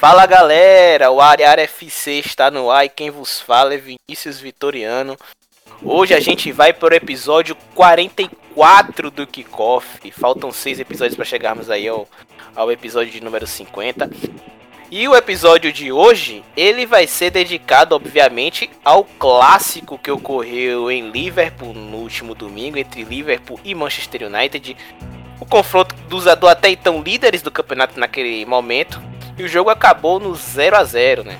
Fala galera, o Área FC está no ar e quem vos fala é Vinícius Vitoriano. Hoje a gente vai para o episódio 44 do Kickoff. Faltam seis episódios para chegarmos aí ao, ao episódio de número 50. E o episódio de hoje, ele vai ser dedicado, obviamente, ao clássico que ocorreu em Liverpool no último domingo, entre Liverpool e Manchester United. O confronto dos do até então líderes do campeonato naquele momento. E o jogo acabou no 0 a 0 né?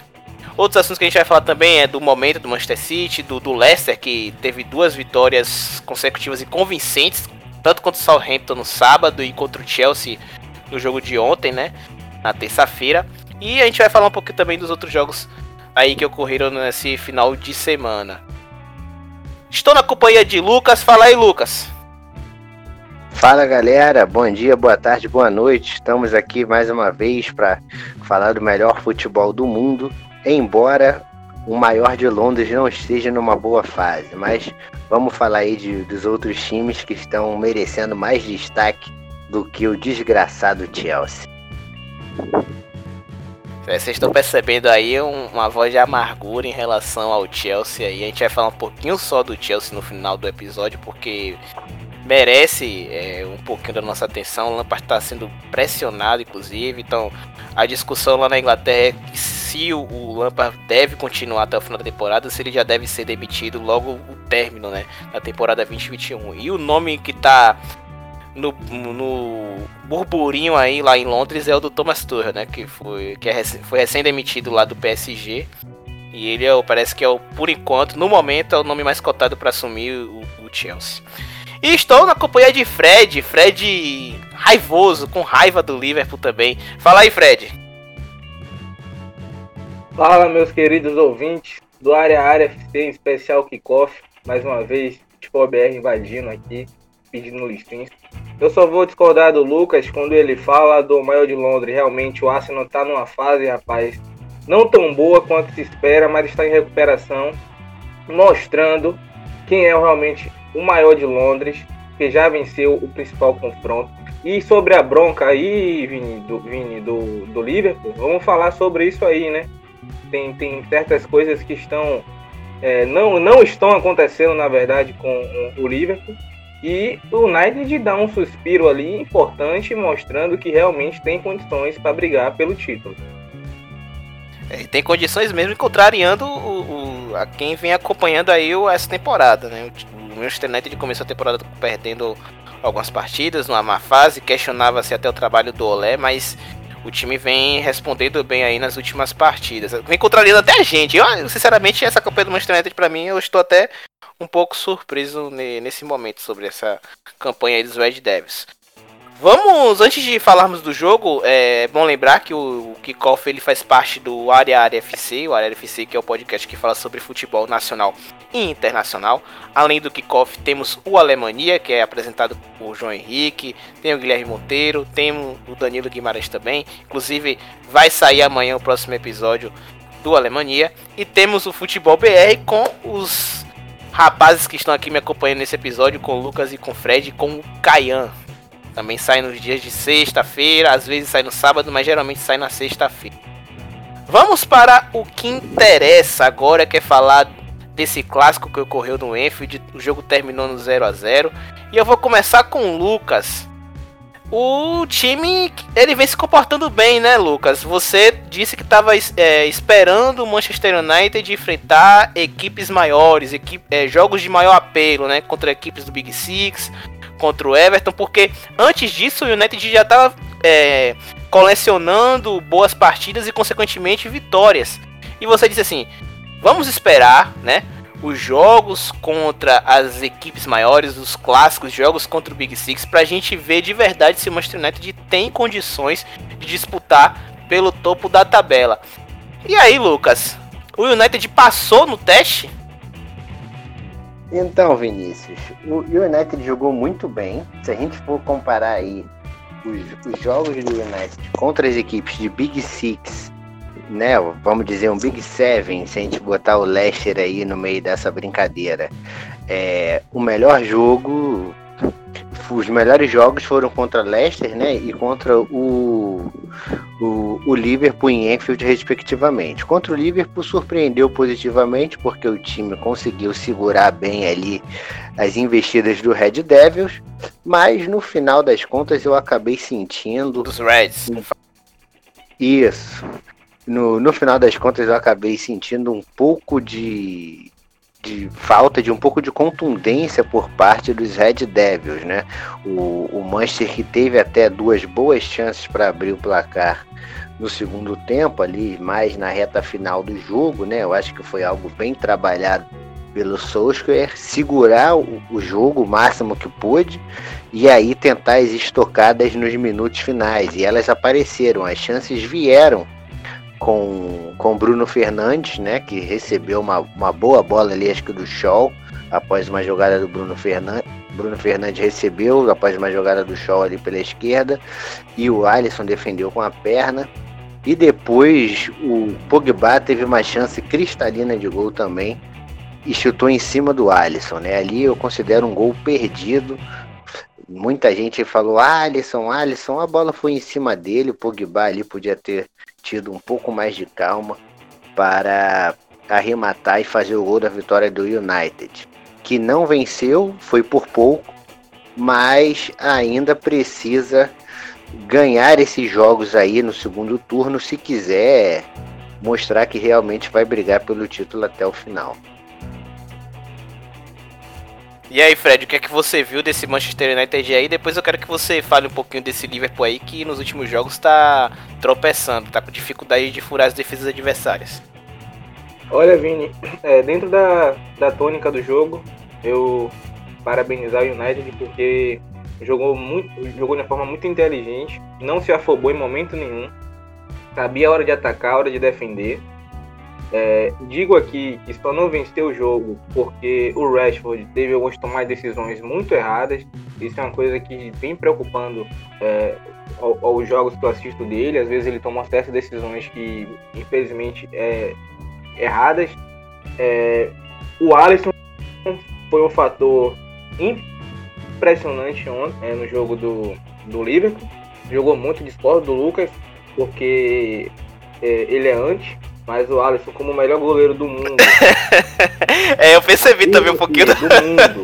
Outros assuntos que a gente vai falar também é do momento do Manchester City, do, do Leicester, que teve duas vitórias consecutivas e convincentes, tanto contra o Southampton no sábado e contra o Chelsea no jogo de ontem, né? Na terça-feira. E a gente vai falar um pouquinho também dos outros jogos aí que ocorreram nesse final de semana. Estou na companhia de Lucas. Fala aí, Lucas. Fala galera, bom dia, boa tarde, boa noite. Estamos aqui mais uma vez para falar do melhor futebol do mundo, embora o maior de Londres não esteja numa boa fase. Mas vamos falar aí de, dos outros times que estão merecendo mais destaque do que o desgraçado Chelsea. É, vocês estão percebendo aí um, uma voz de amargura em relação ao Chelsea aí. A gente vai falar um pouquinho só do Chelsea no final do episódio, porque merece é, um pouquinho da nossa atenção. O Lampard está sendo pressionado, inclusive. Então, a discussão lá na Inglaterra é se o, o Lampard deve continuar até o final da temporada, se ele já deve ser demitido logo o término né, da temporada 2021. E o nome que está no, no burburinho aí lá em Londres é o do Thomas Tuchel, né? Que foi, que é, foi recém-demitido lá do PSG. E ele é, parece que é o, por enquanto, no momento, é o nome mais cotado para assumir o, o, Chelsea. E estou na companhia de Fred, Fred raivoso, com raiva do Liverpool também. Fala aí, Fred. Fala, meus queridos ouvintes do Área Área FC, em especial Kickoff. Mais uma vez, Tipo BR invadindo aqui pedindo listins. Eu só vou discordar do Lucas quando ele fala do maior de Londres. Realmente o Arsenal está numa fase, rapaz, não tão boa quanto se espera, mas está em recuperação, mostrando quem é realmente o maior de Londres, que já venceu o principal confronto. E sobre a bronca aí, Vini, do, Vini, do, do Liverpool, vamos falar sobre isso aí, né? Tem, tem certas coisas que estão. É, não, não estão acontecendo, na verdade, com o Liverpool e o United dá um suspiro ali importante, mostrando que realmente tem condições para brigar pelo título. É, tem condições mesmo, contrariando o, o, a quem vem acompanhando aí essa temporada, né? O Manchester United começou a temporada perdendo algumas partidas, numa má fase, questionava-se até o trabalho do Olé, mas o time vem respondendo bem aí nas últimas partidas. Vem contrariando até a gente. Eu, sinceramente, essa campanha do Manchester United, para mim, eu estou até um pouco surpreso nesse momento sobre essa campanha aí dos Red Devils. Vamos, antes de falarmos do jogo, é bom lembrar que o, o Kickoff ele faz parte do Área Área FC, o Área FC que é o podcast que fala sobre futebol nacional e internacional. Além do Kickoff, temos o Alemania, que é apresentado por João Henrique, tem o Guilherme Monteiro, tem o Danilo Guimarães também. Inclusive, vai sair amanhã o próximo episódio do Alemania. E temos o Futebol BR com os rapazes que estão aqui me acompanhando nesse episódio, com o Lucas e com o Fred com o Caian. Também sai nos dias de sexta-feira, às vezes sai no sábado, mas geralmente sai na sexta-feira. Vamos para o que interessa agora, que é falar desse clássico que ocorreu no Enfield. O jogo terminou no 0 a 0 E eu vou começar com o Lucas o time ele vem se comportando bem, né, Lucas? Você disse que estava é, esperando o Manchester United enfrentar equipes maiores, equipe, é, jogos de maior apelo, né, contra equipes do Big Six, contra o Everton, porque antes disso o United já estava é, colecionando boas partidas e consequentemente vitórias. E você disse assim: vamos esperar, né? os jogos contra as equipes maiores, os clássicos jogos contra o Big Six, para a gente ver de verdade se o Manchester United tem condições de disputar pelo topo da tabela. E aí, Lucas, o United passou no teste? Então, Vinícius, o United jogou muito bem. Se a gente for comparar aí os, os jogos do United contra as equipes de Big Six né, vamos dizer, um Big Seven, se a gente botar o Leicester aí no meio dessa brincadeira. É, o melhor jogo os melhores jogos foram contra Leicester, né, e contra o, o, o Liverpool em Enfield, respectivamente. Contra o Liverpool surpreendeu positivamente porque o time conseguiu segurar bem ali as investidas do Red Devils, mas no final das contas eu acabei sentindo dos Reds. Isso. No, no final das contas eu acabei sentindo um pouco de de falta de um pouco de contundência por parte dos Red Devils, né? O, o Manchester que teve até duas boas chances para abrir o placar no segundo tempo ali, mais na reta final do jogo, né? Eu acho que foi algo bem trabalhado pelo Solskjaer, segurar o, o jogo o máximo que pôde e aí tentar as estocadas nos minutos finais. E elas apareceram, as chances vieram com, com Bruno Fernandes, né, que recebeu uma, uma boa bola ali, acho que do Shaw, após uma jogada do Bruno Fernandes. Bruno Fernandes recebeu após uma jogada do Shaw ali pela esquerda e o Alisson defendeu com a perna. E depois o Pogba teve uma chance cristalina de gol também e chutou em cima do Alisson, né? Ali eu considero um gol perdido. Muita gente falou Alisson, Alisson, a bola foi em cima dele, o Pogba ali podia ter tido um pouco mais de calma para arrematar e fazer o gol da vitória do United, que não venceu, foi por pouco, mas ainda precisa ganhar esses jogos aí no segundo turno se quiser mostrar que realmente vai brigar pelo título até o final. E aí, Fred, o que é que você viu desse Manchester United aí? Depois eu quero que você fale um pouquinho desse Liverpool aí, que nos últimos jogos tá tropeçando, tá com dificuldade de furar as defesas adversárias. Olha, Vini, é, dentro da, da tônica do jogo, eu parabenizar o United porque jogou muito, jogou de uma forma muito inteligente, não se afobou em momento nenhum, sabia a hora de atacar, a hora de defender, é, digo aqui que só não venceu o jogo porque o Rashford teve algumas tomadas de decisões muito erradas. Isso é uma coisa que vem preocupando é, jogos que eu assisto dele. Às vezes ele toma certas decisões que, infelizmente, é erradas. É, o Alisson foi um fator impressionante ontem é, no jogo do, do Liverpool. Jogou muito esporte do Lucas, porque é, ele é antes mas o Alisson, como o melhor goleiro do mundo. é, eu percebi também um pouquinho do, do mundo.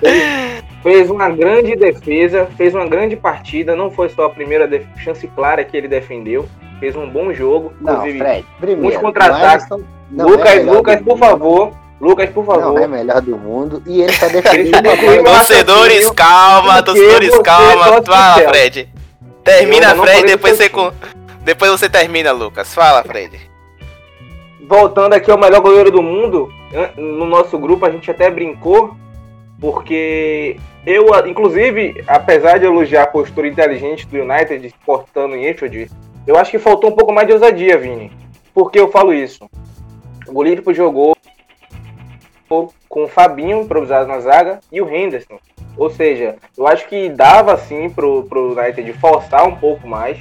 Fez uma grande defesa, fez uma grande partida. Não foi só a primeira chance clara que ele defendeu. Fez um bom jogo. Não, Fred, primeiro, muitos contra-ataques. Lucas, é Lucas, por favor. Lucas, por favor. Não é melhor do mundo. E ele tá defendendo Torcedores, calma, torcedores, calma. Fala, Fred. Termina, Fred, depois você, depois você termina, Lucas. Fala, Fred voltando aqui ao melhor goleiro do mundo, no nosso grupo a gente até brincou, porque eu, inclusive, apesar de elogiar a postura inteligente do United portando em Enfield, eu acho que faltou um pouco mais de ousadia, Vini. Por que eu falo isso? O Liverpool jogou com o Fabinho improvisado na zaga e o Henderson. Ou seja, eu acho que dava sim pro, pro United forçar um pouco mais,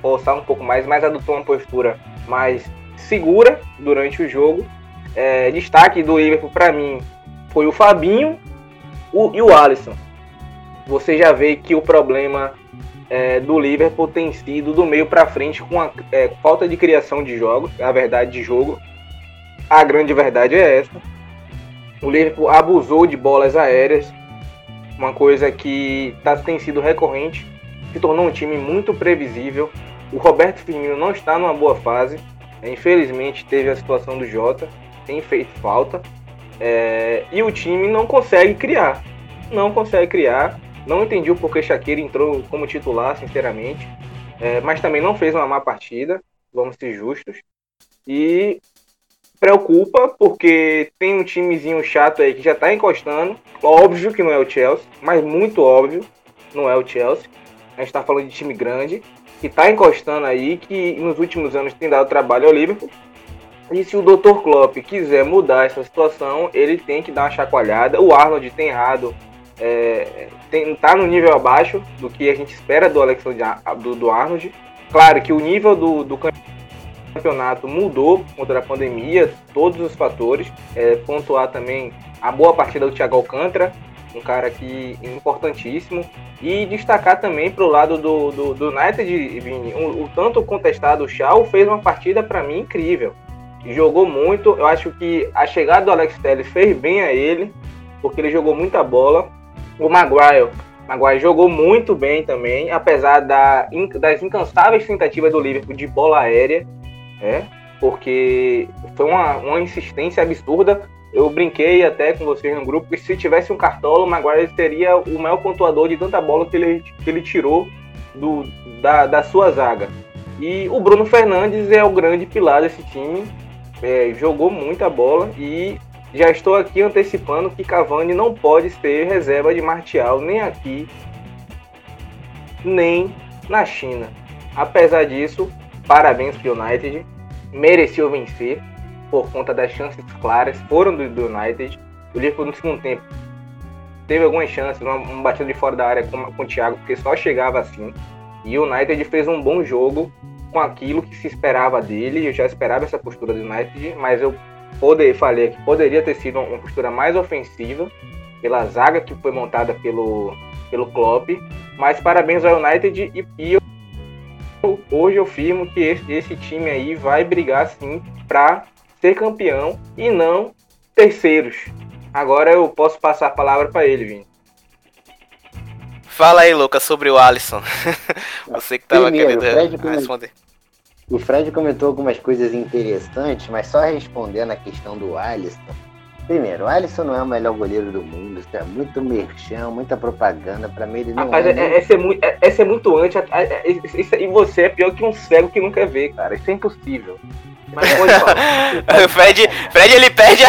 forçar um pouco mais, mas adotou uma postura mais segura durante o jogo. É, destaque do Liverpool para mim foi o Fabinho o, e o Alisson. Você já vê que o problema é, do Liverpool tem sido do meio para frente com a é, falta de criação de jogos, a verdade de jogo. A grande verdade é essa. O Liverpool abusou de bolas aéreas, uma coisa que tá, tem sido recorrente, se tornou um time muito previsível. O Roberto Firmino não está numa boa fase. Infelizmente teve a situação do Jota, tem feito falta. É, e o time não consegue criar. Não consegue criar. Não entendi o porquê Shaqiri entrou como titular, sinceramente. É, mas também não fez uma má partida, vamos ser justos. E preocupa porque tem um timezinho chato aí que já tá encostando. Óbvio que não é o Chelsea, mas muito óbvio, não é o Chelsea. A gente tá falando de time grande que está encostando aí, que nos últimos anos tem dado trabalho ao Liverpool. E se o Dr. Klopp quiser mudar essa situação, ele tem que dar uma chacoalhada. O Arnold tem errado, é, tem, tá no nível abaixo do que a gente espera do Alexander do, do Arnold. Claro que o nível do, do campeonato mudou contra a pandemia, todos os fatores. É, pontuar também a boa partida do Thiago Alcântara, um cara que importantíssimo. E destacar também para o lado do, do, do United, Vini, o, o tanto contestado Shaw fez uma partida para mim incrível. Jogou muito, eu acho que a chegada do Alex Telles fez bem a ele, porque ele jogou muita bola. O Maguire, Maguire jogou muito bem também, apesar da, das incansáveis tentativas do Liverpool de bola aérea, é, porque foi uma, uma insistência absurda eu brinquei até com vocês no grupo que se tivesse um cartola, o Maguire seria o maior pontuador de tanta bola que ele, que ele tirou do, da, da sua zaga. E o Bruno Fernandes é o grande pilar desse time, é, jogou muita bola e já estou aqui antecipando que Cavani não pode ser reserva de Martial nem aqui, nem na China. Apesar disso, parabéns para United, mereceu vencer por conta das chances claras, foram do, do United. O Liverpool no segundo tempo teve algumas chances, uma, um de fora da área com, com o Thiago, porque só chegava assim. E o United fez um bom jogo com aquilo que se esperava dele. Eu já esperava essa postura do United, mas eu poder, falei que poderia ter sido uma postura mais ofensiva pela zaga que foi montada pelo, pelo Klopp. Mas parabéns ao United e, e eu, hoje eu firmo que esse, esse time aí vai brigar sim para ser campeão e não terceiros. Agora eu posso passar a palavra para ele, Vini. Fala aí, Lucas, sobre o Alisson. Você que estava querendo responder. O Fred comentou algumas coisas interessantes, mas só respondendo a questão do Alisson. Primeiro, o Alisson não é o melhor goleiro do mundo, isso é muito merchan, muita propaganda, pra mim ele não Rapaz, é. é, é, é, muito, é, é muito antes, é, é, é, e você é pior que um cego que não quer ver, cara, isso é impossível. Mas Fred, Fred ele perde.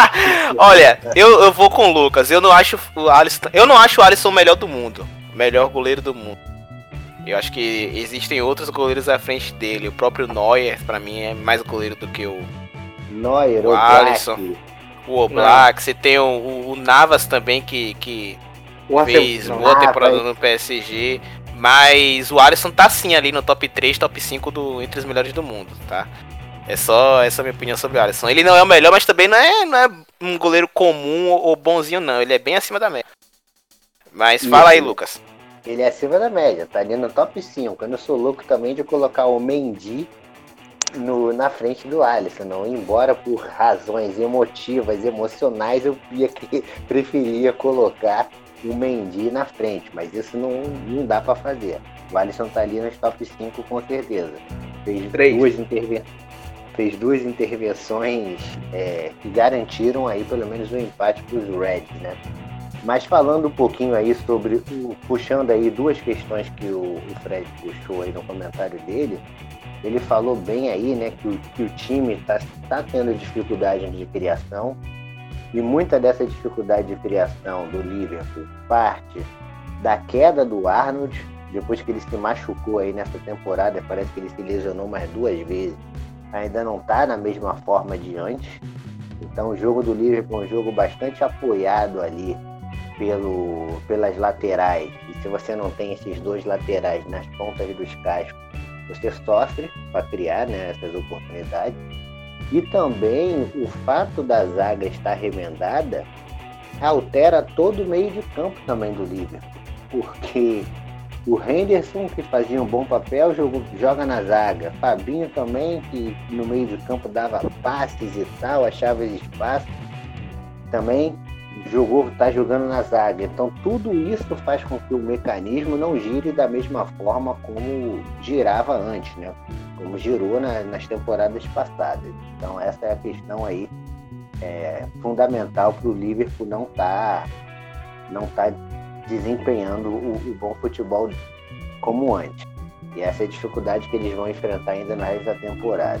Olha, eu, eu vou com o Lucas. Eu não acho o Alisson, eu não acho o Alisson o melhor do mundo, melhor goleiro do mundo. Eu acho que existem outros goleiros à frente dele. O próprio Neuer, para mim, é mais goleiro do que o Neuer, o, o Alisson. O Oblak, você tem o, o, Navas também que, que fez boa temporada no PSG. Mas o Alisson tá sim ali no top 3, top 5 do, entre os melhores do mundo, tá? É só essa minha opinião sobre o Alisson. Ele não é o melhor, mas também não é, não é um goleiro comum ou bonzinho, não. Ele é bem acima da média. Mas fala aí, Lucas. Ele é acima da média, tá ali no top 5. Eu não sou louco também de colocar o Mendy no, na frente do Alisson, não. Embora por razões emotivas, emocionais, eu ia que, preferia colocar o Mendy na frente, mas isso não, não dá para fazer. O Alisson tá ali nos top 5 com certeza. Fez Três. duas intervenções fez duas intervenções é, que garantiram aí pelo menos um empate para os Reds, né? Mas falando um pouquinho aí sobre, o, puxando aí duas questões que o, o, Fred puxou aí no comentário dele, ele falou bem aí, né, que o, que o time está tá tendo dificuldade de criação e muita dessa dificuldade de criação do Liverpool parte da queda do Arnold, depois que ele se machucou aí nessa temporada, parece que ele se lesionou mais duas vezes ainda não está na mesma forma de antes. Então o jogo do Liverpool é um jogo bastante apoiado ali pelo, pelas laterais. E se você não tem esses dois laterais nas pontas dos cascos, você sofre para criar né, essas oportunidades. E também o fato da zaga estar remendada altera todo o meio de campo também do Liverpool. Porque o Henderson, que fazia um bom papel, joga, joga na zaga. Fabinho também, que no meio de campo dava passes e tal, achava espaço. Também jogou, tá jogando na zaga. Então tudo isso faz com que o mecanismo não gire da mesma forma como girava antes, né? Como girou na, nas temporadas passadas. Então essa é a questão aí é, fundamental para o Liverpool não tá, não tá desempenhando o, o, bom futebol como antes. E essa é a dificuldade que eles vão enfrentar ainda na resto da temporada.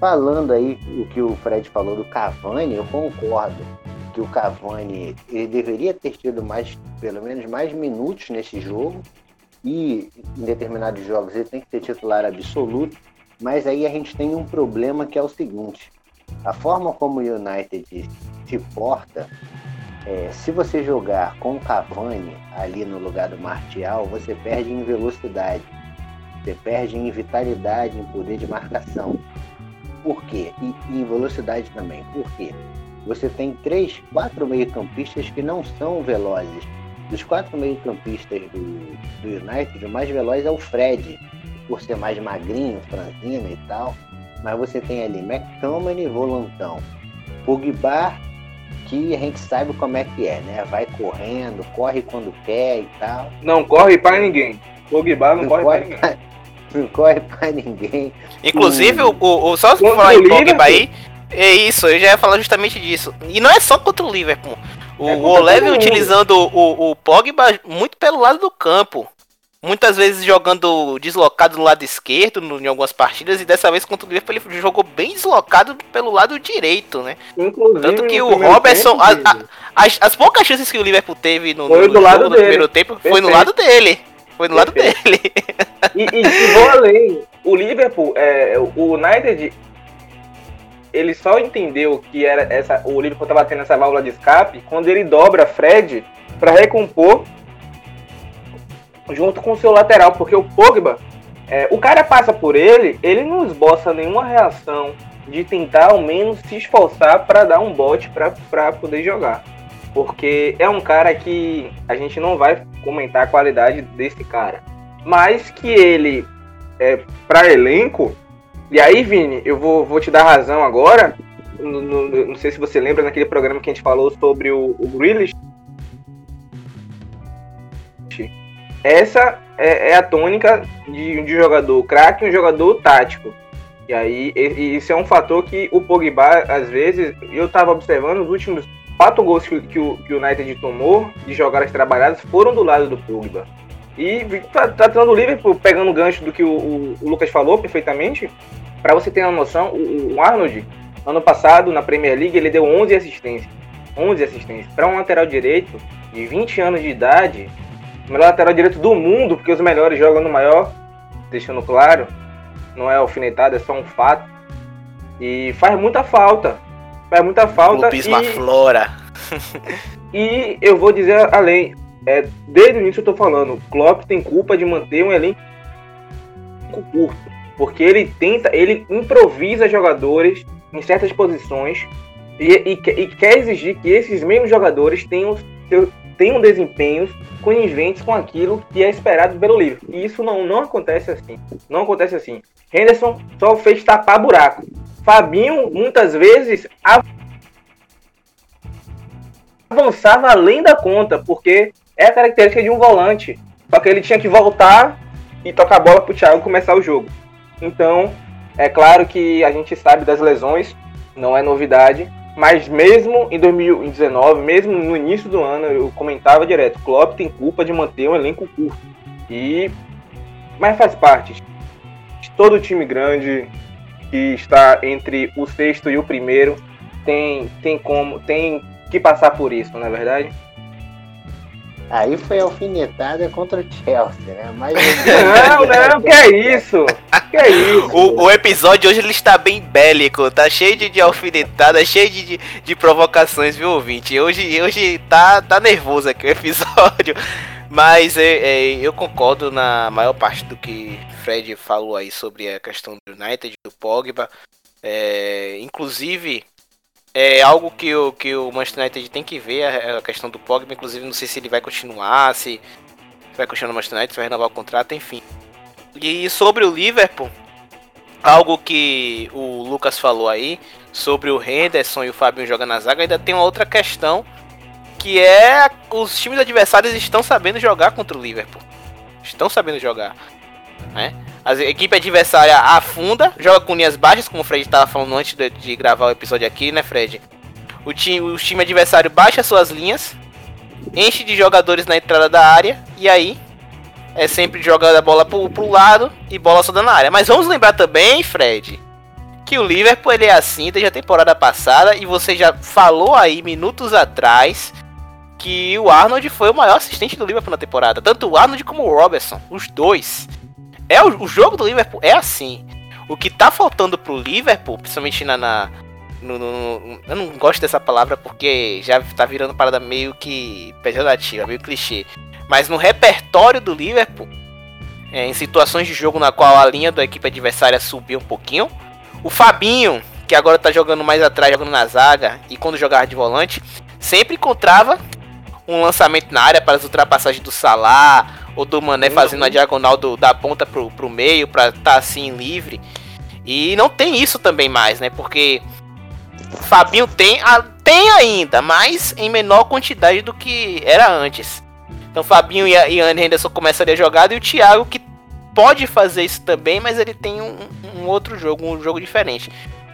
Falando aí o que o Fred falou do Cavani, eu concordo que o Cavani ele deveria ter tido mais, pelo menos mais minutos nesse jogo e em determinados jogos ele tem que ser titular absoluto. Mas aí a gente tem um problema que é o seguinte: a forma como o United se porta é, se você jogar com o Cavani ali no lugar do Martial, você perde em velocidade, você perde em vitalidade, em poder de marcação. Por quê? E, e em velocidade também. Por quê? Você tem três, quatro meio-campistas que não são velozes. Dos quatro meio-campistas do, do United, o mais veloz é o Fred, por ser mais magrinho, franzino e tal. Mas você tem ali McTominay e Volantão. Pogba, que a gente sabe como é que é, né? Vai correndo, corre quando quer e tal. Não corre para ninguém. Pogba não, não corre, corre para ninguém. Pra, não corre para ninguém. Inclusive, o, o, o só se falar em Pogba aí, é isso, eu já ia falar justamente disso. E não é só contra o Liverpool. O, é o Oleve utilizando o, o Pogba muito pelo lado do campo. Muitas vezes jogando deslocado no lado esquerdo em algumas partidas. E dessa vez contra o Liverpool ele jogou bem deslocado pelo lado direito, né? Inclusive, Tanto que o Robertson. A, a, as, as, poucas chances que o Liverpool teve no, no, no jogo, no primeiro tempo Perfeito. foi no lado dele. Foi no Perfeito. lado dele. E, e, e vou além. O Liverpool, é, o United ele só entendeu que era essa, o Liverpool estava tendo essa válvula de escape quando ele dobra Fred para recompor junto com o seu lateral, porque o Pogba, é, o cara passa por ele, ele não esboça nenhuma reação de tentar ao menos se esforçar para dar um bote para poder jogar. Porque é um cara que a gente não vai comentar a qualidade desse cara, mas que ele, é, para elenco, e aí, Vini, eu vou, vou te dar razão agora. No, no, não sei se você lembra naquele programa que a gente falou sobre o, o Grealish. Essa é, é a tônica de, de um jogador craque e um jogador tático. E aí, e, isso é um fator que o Pogba, às vezes, eu estava observando os últimos quatro gols que, que, o, que o United tomou de jogadas trabalhadas foram do lado do Pogba. E tratando o Liverpool, pegando o gancho do que o, o, o Lucas falou perfeitamente, para você ter uma noção, o, o, Arnold, ano passado, na Premier League, ele deu 11 assistências. 11 assistências. Para um lateral direito de 20 anos de idade, o melhor lateral direito do mundo, porque os melhores jogam no maior, deixando claro, não é alfinetado, é só um fato. E faz muita falta. Faz muita falta. Clubismo e... flora. e eu vou dizer além, é, desde o início eu tô falando, o Klopp tem culpa de manter um elenco curto, porque ele tenta, ele improvisa jogadores em certas posições e, e, e quer exigir que esses mesmos jogadores tenham, tenham desempenhos coniventes com aquilo que é esperado pelo livro. E isso não, não acontece assim. Não acontece assim. Henderson só fez tapar buraco. Fabinho, muitas vezes, avançava além da conta, porque é a característica de um volante. Só que ele tinha que voltar e tocar a bola pro Thiago começar o jogo. Então, é claro que a gente sabe das lesões, não é novidade, mas mesmo em 2019, mesmo no início do ano, eu comentava direto, Klopp tem culpa de manter um elenco curto. E mas faz parte. Todo time grande que está entre o sexto e o primeiro tem tem como tem que passar por isso, não é verdade? Aí foi alfinetada contra o Chelsea, né? Mas não, não, que é isso? Que é isso? O, o episódio hoje ele está bem bélico, tá cheio de, de alfinetada, cheio de, de, de, provocações, viu, ouvinte? Hoje, hoje tá, tá nervoso aqui o episódio. Mas é, é, eu concordo na maior parte do que Fred falou aí sobre a questão do United, do Pogba. É, inclusive, é algo que o, que o Manchester United tem que ver, a, a questão do Pogba, inclusive não sei se ele vai continuar, se vai continuar no Manchester United, se vai renovar o contrato, enfim. E sobre o Liverpool, algo que o Lucas falou aí, sobre o Henderson e o Fabinho jogando na zaga, ainda tem uma outra questão, que é os times adversários estão sabendo jogar contra o Liverpool. Estão sabendo jogar, né? A equipe adversária afunda, joga com linhas baixas, como o Fred estava falando antes de, de, gravar o episódio aqui, né, Fred? O time, o time adversário baixa suas linhas, enche de jogadores na entrada da área, e aí é sempre jogando a bola pro, pro lado e bola só na área. Mas vamos lembrar também, Fred, que o Liverpool ele é assim desde a temporada passada, e você já falou aí minutos atrás que o Arnold foi o maior assistente do Liverpool na temporada. Tanto o Arnold como o Robertson, os dois. É o, o, jogo do Liverpool é assim. O que tá faltando pro Liverpool, principalmente na, na no, no, eu não gosto dessa palavra porque já tá virando parada meio que pejorativa, meio clichê. Mas no repertório do Liverpool, é, em situações de jogo na qual a linha da equipe adversária subiu um pouquinho, o Fabinho, que agora tá jogando mais atrás, jogando na zaga, e quando jogava de volante, sempre encontrava um lançamento na área para as ultrapassagens do Salah ou do Mané fazendo a diagonal do, da ponta pro, pro meio para estar tá assim livre. E não tem isso também mais, né? Porque Fabinho tem, tem ainda, mas em menor quantidade do que era antes. Então Fabinho e, a, e Anderson começaram a jogada e o Thiago que pode fazer isso também, mas ele tem um, um outro jogo, um jogo diferente.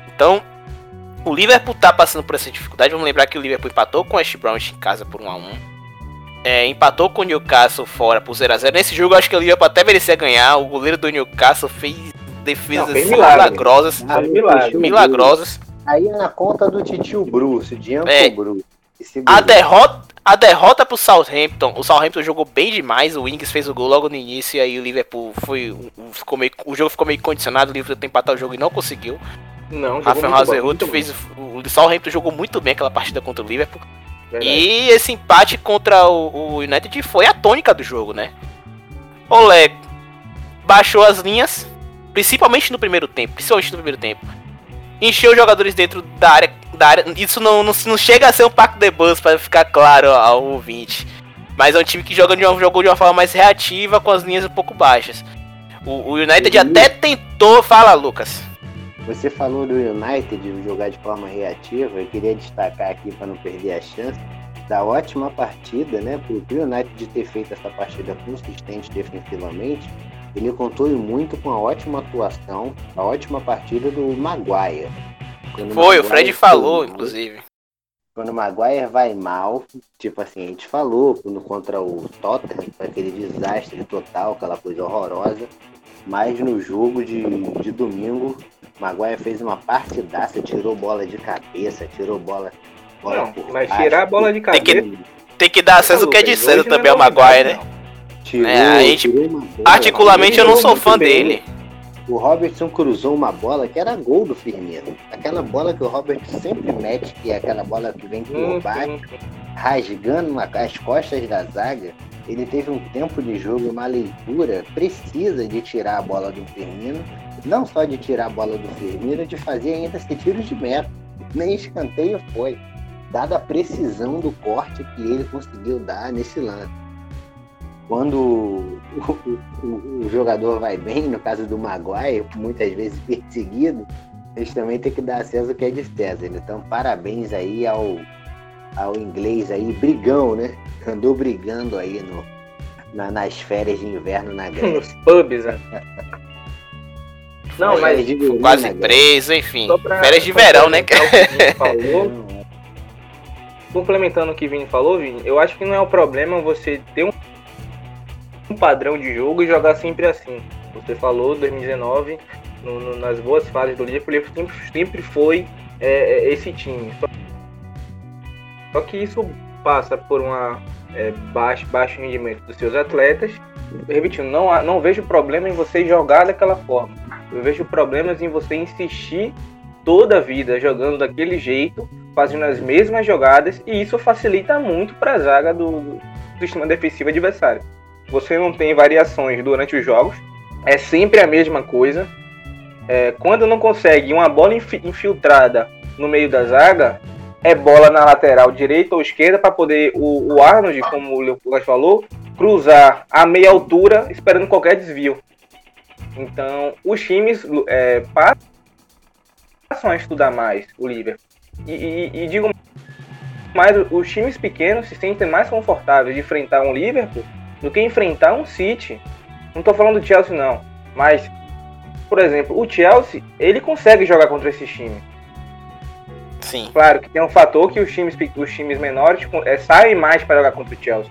Então, o Liverpool tá passando por essa dificuldade. Vamos lembrar que o Liverpool empatou com o West Brown em casa por 1 a 1 é, empatou com o Newcastle fora por 0x0. Nesse jogo, acho que o Liverpool até merecia ganhar. O goleiro do Newcastle fez defesas Não, milagrosas. Ah, milagre. Milagrosas. Aí é na conta do Titio Bruce, de é, Bruce. A derrota, a derrota pro Southampton, o Southampton jogou bem demais, o Wings fez o gol logo no início, e aí o Liverpool foi. Ficou meio, o jogo ficou meio condicionado, o Liverpool tentou empatar o jogo e não conseguiu. Não, Rafael Hazelhut fez. O Southampton jogou muito bem aquela partida contra o Liverpool. Verdade. E esse empate contra o, o, United foi a tônica do jogo, né? Olé baixou as linhas, principalmente no primeiro tempo, principalmente no primeiro tempo encher os jogadores dentro da área. Da área. Isso não, não, não chega a ser um pacto de buzz para ficar claro ao ouvinte. Mas é um time que joga de uma, jogou de uma forma mais reativa, com as linhas um pouco baixas. O, o United até tentou. Fala, Lucas. Você falou do United jogar de forma reativa. Eu queria destacar aqui para não perder a chance da ótima partida, né? Para o United ter feito essa partida consistente defensivamente ele contou muito com a ótima atuação, a ótima partida do Maguire. Quando Foi, o, o Fred falou, mal, inclusive. Quando o Maguire vai mal, tipo assim, a gente falou quando, contra o Tottenham, aquele desastre total, aquela coisa horrorosa. Mas no jogo de, de domingo, Maguire fez uma partidaça, tirou bola de cabeça, tirou bola. bola não, mas baixo, tirar a bola de cabeça. Tem que, tem que dar acesso o que é de César também ao Maguire, né? Tirou, é, a gente, bola, particularmente eu não sou fã dele. O Robertson cruzou uma bola que era gol do Firmino. Aquela bola que o Robertson sempre mete, que é aquela bola que vem por hum, baixo, rasgando as costas da zaga. Ele teve um tempo de jogo, uma leitura precisa de tirar a bola do Firmino. Não só de tirar a bola do Firmino, de fazer ainda esse tiro de meta. Nem escanteio foi. Dada a precisão do corte que ele conseguiu dar nesse lance quando o, o, o, jogador vai bem, no caso do Maguire, muitas vezes perseguido, eles também têm que dar acesso ao que é de César. Então, parabéns aí ao, ao inglês aí, brigão, né? Andou brigando aí no, na, nas férias de inverno na Grécia. Nos pubs, né? Não, mas quase preso, enfim. Pra, férias de verão, né? Falou, complementando o que o Vini falou, Vini, eu acho que não é o problema você ter um um padrão de jogo e jogar sempre assim. Você falou 2019, no, no, nas boas fases do Liverpool, ele sempre, sempre foi é, é, esse time. Só, só, que isso passa por uma é, baixo, baixo rendimento dos seus atletas. Repetindo, não, não vejo problema em você jogar daquela forma. Eu vejo problemas em você insistir toda a vida jogando daquele jeito, fazendo as mesmas jogadas, e isso facilita muito para a zaga do, do sistema defensivo adversário você não tem variações durante os jogos, é sempre a mesma coisa. É, quando não consegue uma bola infiltrada no meio da zaga, é bola na lateral direita ou esquerda para poder o, o, Arnold, como o Lucas falou, cruzar a meia altura esperando qualquer desvio. Então, os times é, passam a estudar mais o Liverpool. E, e, e digo mais, os times pequenos se sentem mais confortáveis de enfrentar um Liverpool do que enfrentar um City. Não estou falando do Chelsea não, mas por exemplo, o Chelsea, ele consegue jogar contra esse time. Sim. Claro que tem um fator que os times, os times menores tipo, é, saem mais para jogar contra o Chelsea.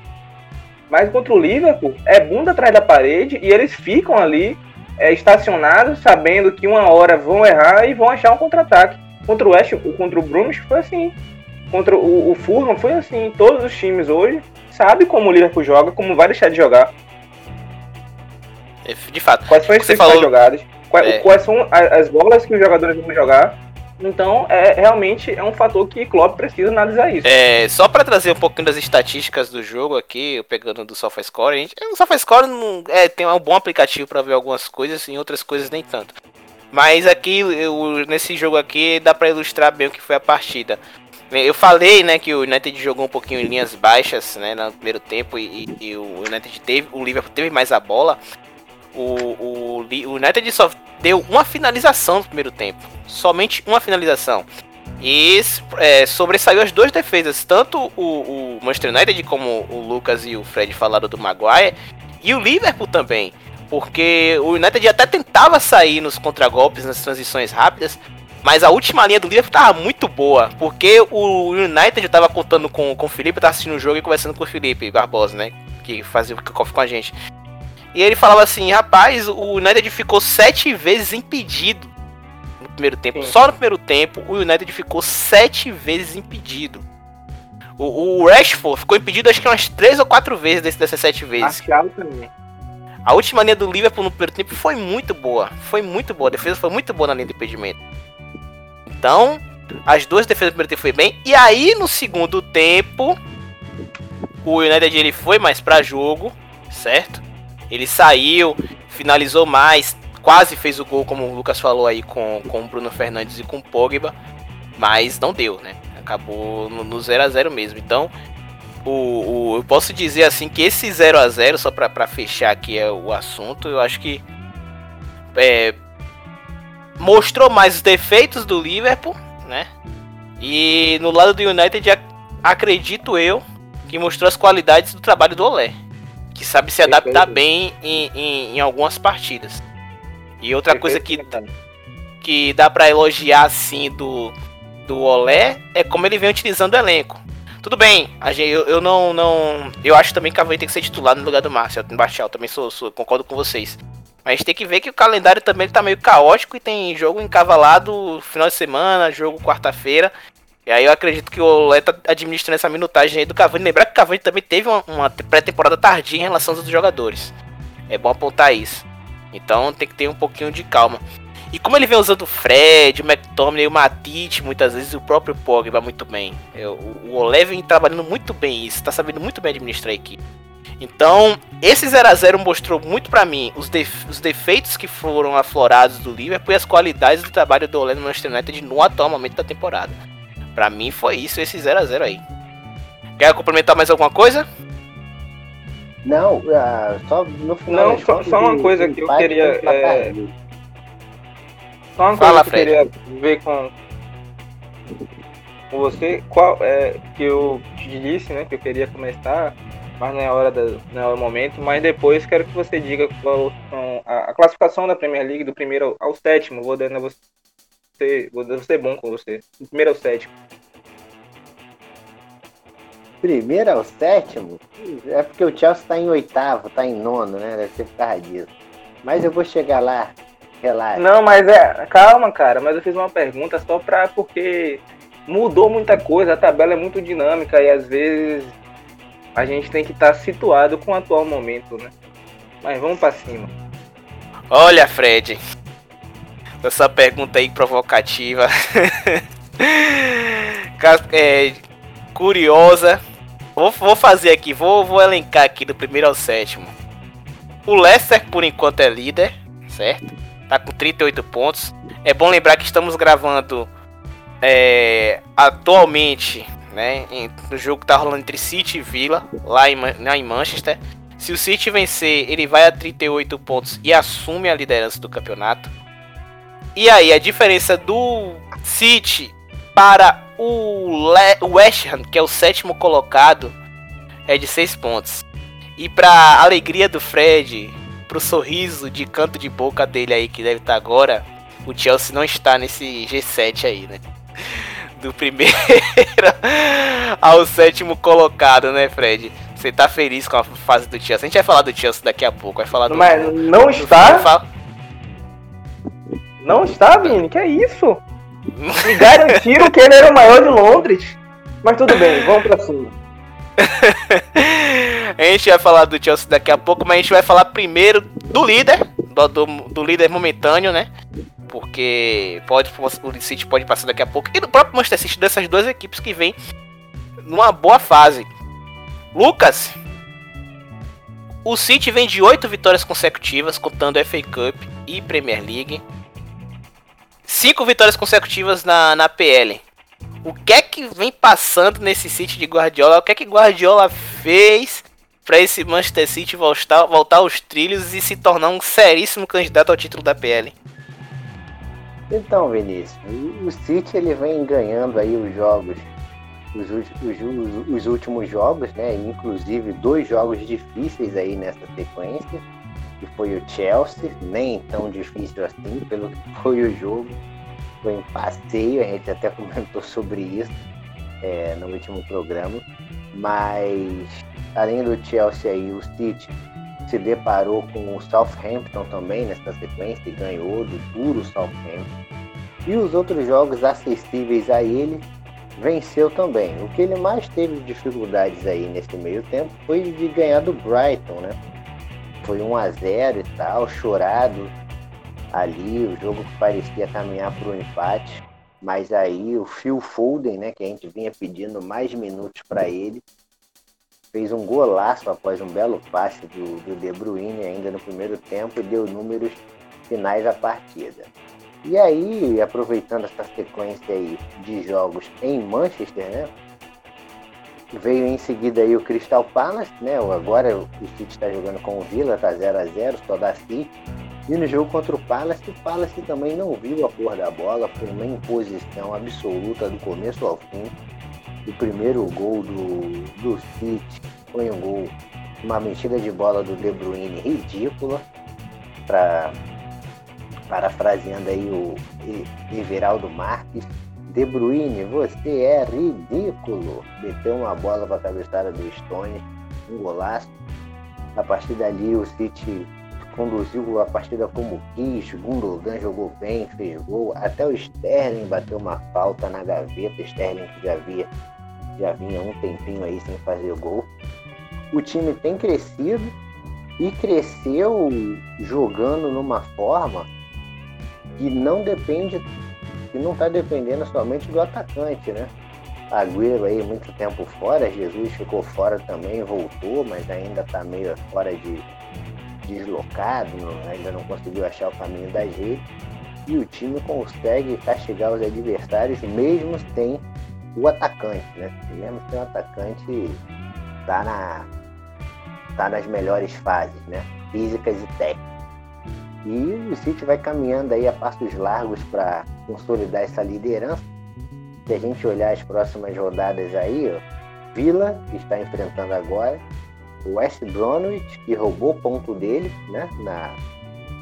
Mas contra o Liverpool, é bunda atrás da parede e eles ficam ali é, estacionados, sabendo que uma hora vão errar e vão achar um contra-ataque. Contra o West, contra o Brunos foi assim. Contra o, o Fulham foi assim. Todos os times hoje sabe como o Liverpool joga, como vai deixar de jogar. É, de fato. Quais são as você falou... jogadas? Quais, é. quais são as bolas que os jogadores vão jogar? Então, é, realmente é um fator que Klopp precisa analisar isso. É, só para trazer um pouquinho das estatísticas do jogo aqui, pegando do SofaScore, a gente, o SofaScore não, é, tem um bom aplicativo para ver algumas coisas e outras coisas nem tanto. Mas aqui, eu, nesse jogo aqui, dá para ilustrar bem o que foi a partida. Eu falei, né, que o United jogou um pouquinho em linhas baixas, né, no primeiro tempo e, e o United teve, o Liverpool teve mais a bola. O, o, o United só deu uma finalização no primeiro tempo, somente uma finalização. E é, sobressaiu as duas defesas, tanto o, o Manchester United como o Lucas e o Fred falaram do Maguire, e o Liverpool também. Porque o United até tentava sair nos contragolpes, nas transições rápidas, mas a última linha do Liverpool tava muito boa, porque o United tava contando com, com o Felipe, tava assistindo o jogo e conversando com o Felipe Barbosa, né? Que fazia o kickoff com a gente. E ele falava assim, rapaz, o United ficou sete vezes impedido no primeiro tempo. Sim. Só no primeiro tempo, o United ficou sete vezes impedido. O, o Rashford ficou impedido acho que umas três ou quatro vezes dessas sete vezes. também. A última linha do Liverpool no primeiro tempo foi muito boa. Foi muito boa. A defesa foi muito boa na linha de impedimento. Então, as duas defesas do primeiro tempo foi bem. E aí, no segundo tempo, o United ele foi mais para jogo, certo? Ele saiu, finalizou mais, quase fez o gol, como o Lucas falou aí, com, com o Bruno Fernandes e com o Pogba, mas não deu, né? Acabou no 0 a 0 mesmo. Então, o, o, eu posso dizer assim que esse 0 a 0 só para fechar aqui é o assunto, eu acho que é, mostrou mais os defeitos do Liverpool, né? E no lado do United, acredito eu, que mostrou as qualidades do trabalho do Olé, que sabe se adaptar bem em, em, em algumas partidas. E outra coisa que, que dá para elogiar assim do, do Olé é como ele vem utilizando o elenco. Tudo bem, a gente, eu, eu não, não. Eu acho também que a Cavani tem que ser titular no lugar do Márcio. Baixal, também sou, sou, concordo com vocês. Mas a gente tem que ver que o calendário também tá meio caótico e tem jogo encavalado final de semana, jogo quarta-feira. E aí eu acredito que o Lé tá administrando essa minutagem aí do Cavani. Lembrar que o Cavani também teve uma, uma pré-temporada tardia em relação aos jogadores. É bom apontar isso. Então tem que ter um pouquinho de calma. E como ele vem usando o Fred, o McTominay, o Matite, muitas vezes o próprio Pogba muito bem. O Olé vem trabalhando muito bem isso, tá sabendo muito bem administrar a equipe. Então, esse 0 a 0 mostrou muito para mim os, os, defeitos que foram aflorados do Liverpool e as qualidades do trabalho do Olé no Manchester United no atual momento da temporada. Para mim foi isso, esse 0 a 0 aí. Quer complementar mais alguma coisa? Não, uh, só no final. Não, só, só uma coisa que eu queria. É... Só uma Fala, coisa que eu queria ver com, com você. Qual é que eu te disse, né? Que eu queria começar mas não é hora da, não é o momento. Mas depois quero que você diga qual são a, a, classificação da Premier League do primeiro ao, ao sétimo. Vou dando a você, vou ser bom com você. Do primeiro ao sétimo. Primeiro ao sétimo? É porque o Chelsea está em oitavo, está em nono, né? Deve ser por causa disso. Mas eu vou chegar lá. Relaxa. Não, mas é. Calma, cara. Mas eu fiz uma pergunta só pra. Porque mudou muita coisa, a tabela é muito dinâmica e às vezes a gente tem que estar tá situado com o atual momento, né? Mas vamos para cima. Olha, Fred, essa pergunta aí provocativa, é, curiosa. Vou, vou, fazer aqui, vou, vou elencar aqui do primeiro ao sétimo. O Leicester, por enquanto, é líder, certo? Tá com 38 pontos. É bom lembrar que estamos gravando é, atualmente né? O jogo que tá rolando entre City e Villa, lá em, lá em Manchester. Se o City vencer, ele vai a 38 pontos e assume a liderança do campeonato. E aí, a diferença do City para o, Le o West Ham, que é o sétimo colocado, é de 6 pontos. E para alegria do Fred, pro sorriso de canto de boca dele aí, que deve estar tá agora, o Chelsea não está nesse G7 aí, né? do primeiro ao sétimo colocado, né, Fred? Você tá feliz com a fase do Chelsea? A gente vai falar do Chelsea daqui a pouco, vai falar do. Mas não do está? Não está, Vini? Que é isso? Me garantiram que ele era o maior de Londres. Mas tudo bem, vamos pra cima. a gente vai falar do Chelsea daqui a pouco, mas a gente vai falar primeiro do líder, do, do, do líder momentâneo, né? porque pode o City pode passar daqui a pouco. E no próprio Manchester City dessas duas equipes que vem numa boa fase. Lucas, o City vem de oito vitórias consecutivas, contando FA Cup e Premier League. Cinco vitórias consecutivas na, na PL. O que é que vem passando nesse City de Guardiola? O que é que Guardiola fez para esse Manchester City voltar, voltar aos trilhos e se tornar um seríssimo candidato ao título da PL? Então, Vinícius, o City ele vem ganhando aí os jogos, os, os, os, últimos jogos, né? Inclusive dois jogos difíceis aí nessa sequência, que foi o Chelsea, nem tão difícil assim, pelo que foi o jogo. Foi um passeio, a gente até comentou sobre isso é, no último programa. Mas além do Chelsea aí, o City se deparou com o Southampton também nessa sequência e ganhou do duro Southampton. E os outros jogos acessíveis a ele venceu também. O que ele mais teve dificuldades aí nesse meio tempo foi de ganhar do Brighton, né? Foi 1 a 0 e tal, chorado ali, o jogo parecia caminhar para o empate, mas aí o Phil Foden, né, que a gente vinha pedindo mais minutos para ele, fez um golaço após um belo passe do, do De Bruyne ainda no primeiro tempo e deu números finais à partida. E aí, aproveitando essa sequência aí de jogos em Manchester, né? Veio em seguida aí o Crystal Palace, né? Agora o City está jogando com o Villa, tá 0 a 0 só dá City. E no jogo contra o Palace, o Palace também não viu a cor da bola, foi uma imposição absoluta do começo ao fim o primeiro gol do, do City foi um gol, uma mentira de bola do De Bruyne ridícula, pra, parafraseando aí o Everaldo Marques. De Bruyne, você é ridículo. Meteu uma bola para a cabeçada do Stone, um golaço. A partir dali o City conduziu a partida como quis, Gundogan jogou bem, fez gol, até o Sterling bateu uma falta na gaveta, Sterling que já havia já vinha um tempinho aí sem fazer gol. O time tem crescido e cresceu jogando numa forma que não depende, que não está dependendo somente do atacante, né? Agüero aí muito tempo fora, Jesus ficou fora também, voltou, mas ainda está meio fora de deslocado, ainda não conseguiu achar o caminho da gente. E o time consegue castigar os adversários mesmo sem o atacante, né? Mesmo que o atacante tá, na, tá nas melhores fases, né? Físicas e técnicas. E o City vai caminhando aí a passos largos para consolidar essa liderança. Se a gente olhar as próximas rodadas aí, ó, Vila, que está enfrentando agora, o West Bromwich, que roubou ponto dele, né? Na,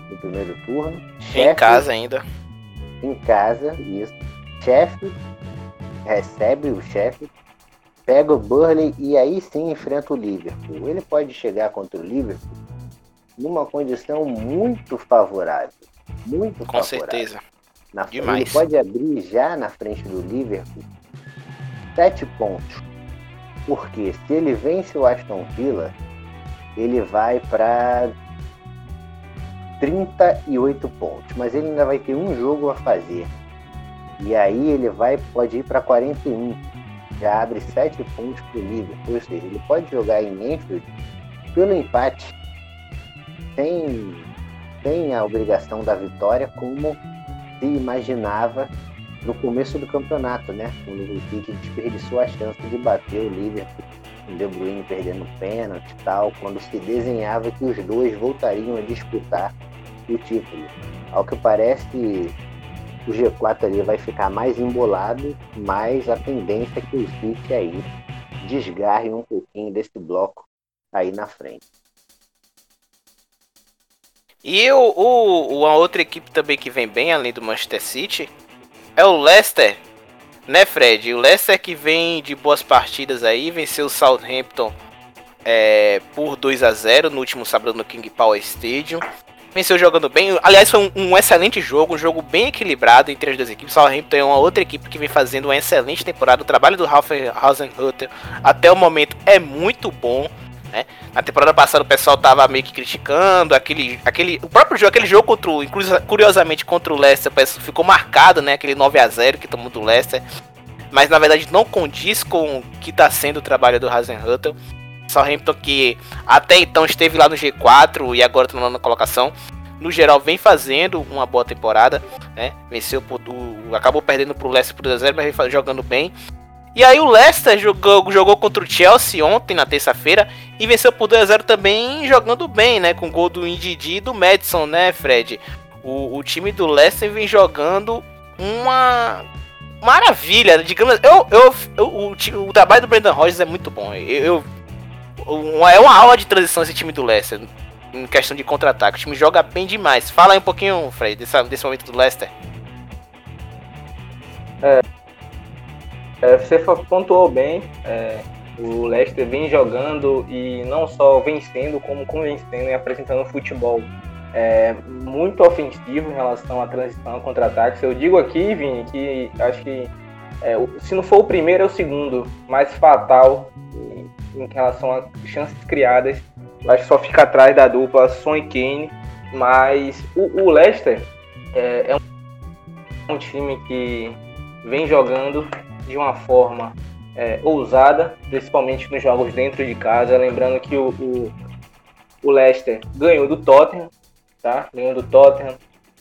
no primeiro turno. Sheffield, em casa ainda. Em casa, isso. Sheffield, recebe o chefe, pega o Burnley e aí sim enfrenta o Liverpool. Ele pode chegar contra o Liverpool numa condição muito favorável. Muito Com favorável. certeza. Na, Demais. Ele pode abrir já na frente do Liverpool sete pontos. Porque se ele vence o Aston Villa, ele vai para 38 pontos. Mas ele ainda vai ter um jogo a fazer. E aí ele vai, pode ir para 41. Já abre 7 pontos para o Liverpool. Ou seja, ele pode jogar em Enfield pelo empate sem a obrigação da vitória, como se imaginava no começo do campeonato, né? O City desperdiçou a chance de bater o Liverpool, o De Bruyne perdendo pênalti e tal, quando se desenhava que os dois voltariam a disputar o título. Ao que parece, o G4 ali vai ficar mais embolado, mas a tendência é que o City aí desgarre um pouquinho desse bloco aí na frente. E o, o, a outra equipe também que vem bem, além do Manchester City, é o Leicester, né, Fred? O Leicester que vem de boas partidas aí, venceu o Southampton é, por 2 a 0 no último sábado no King Power Stadium venceu jogando bem. Aliás, foi um, um, excelente jogo, um jogo bem equilibrado entre as duas equipes. Southampton é uma outra equipe que vem fazendo uma excelente temporada. O trabalho do Ralph Hasenhutter até o momento é muito bom. Né? Na temporada passada o pessoal tava meio que criticando aquele, aquele, o próprio jogo, aquele jogo contra o, curiosamente contra o Leicester, ficou marcado, né? Aquele 9 a 0 que tomou do Leicester, mas na verdade não condiz com o que está sendo o trabalho do Hasenhutter. Southampton que até então esteve lá no G4 e agora está na colocação. no geral vem fazendo uma boa temporada, né? Venceu por, o, acabou perdendo pro Leicester por 2 mas vem jogando bem. E aí o Leicester jogou, jogou contra o Chelsea ontem, na terça-feira, e venceu por 2x0 também, jogando bem, né? Com gol do Indidi e do Madison, né, Fred? O, o time do Leicester vem jogando uma maravilha, digamos. Eu, eu, eu o, o, trabalho do Brendan Rodgers é muito bom. Eu, eu, é uma aula de transição esse time do Leicester, em questão de contra-ataque. O time joga bem demais. Fala aí um pouquinho, Fred, desse, desse momento do Leicester. É, é, você pontuou bem. É, o Leicester vem jogando e não só vencendo, como convencendo e apresentando futebol é, muito ofensivo em relação à transição contra-ataques. Eu digo aqui, Vini, que acho que é, se não for o primeiro, é o segundo mais fatal em, em relação a chances criadas. Eu acho que só fica atrás da dupla Son e Kane. Mas o, o Leicester é, é um, um time que vem jogando de uma forma é, ousada, principalmente nos jogos dentro de casa. Lembrando que o, o, o Leicester ganhou do Tottenham, tá? Ganhou do Tottenham,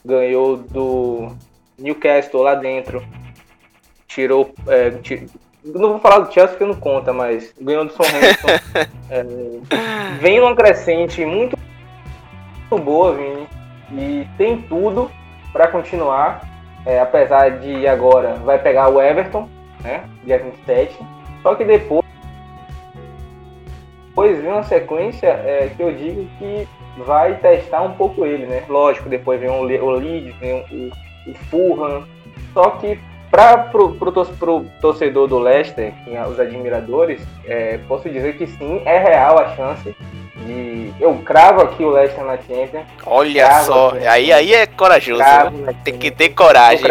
ganhou do Newcastle lá dentro, tirou. É, tir... Não vou falar do Chelsea porque não conta, mas ganhou do Southampton. é, vem numa crescente muito, muito boa, Vini, e tem tudo para continuar. É, apesar de agora vai pegar o Everton, né? Dia 27. Só que depois, depois vem uma sequência é, que eu digo que vai testar um pouco ele, né? Lógico, depois vem o, o Leeds, vem o, o Fulham. Só que para pro, pro, pro, torcedor do Leicester, os admiradores, é, posso dizer que sim, é real a chance de. Eu cravo aqui o Leicester na Champions. Olha só, aí, aí é corajoso. Né? Tem que ter coragem.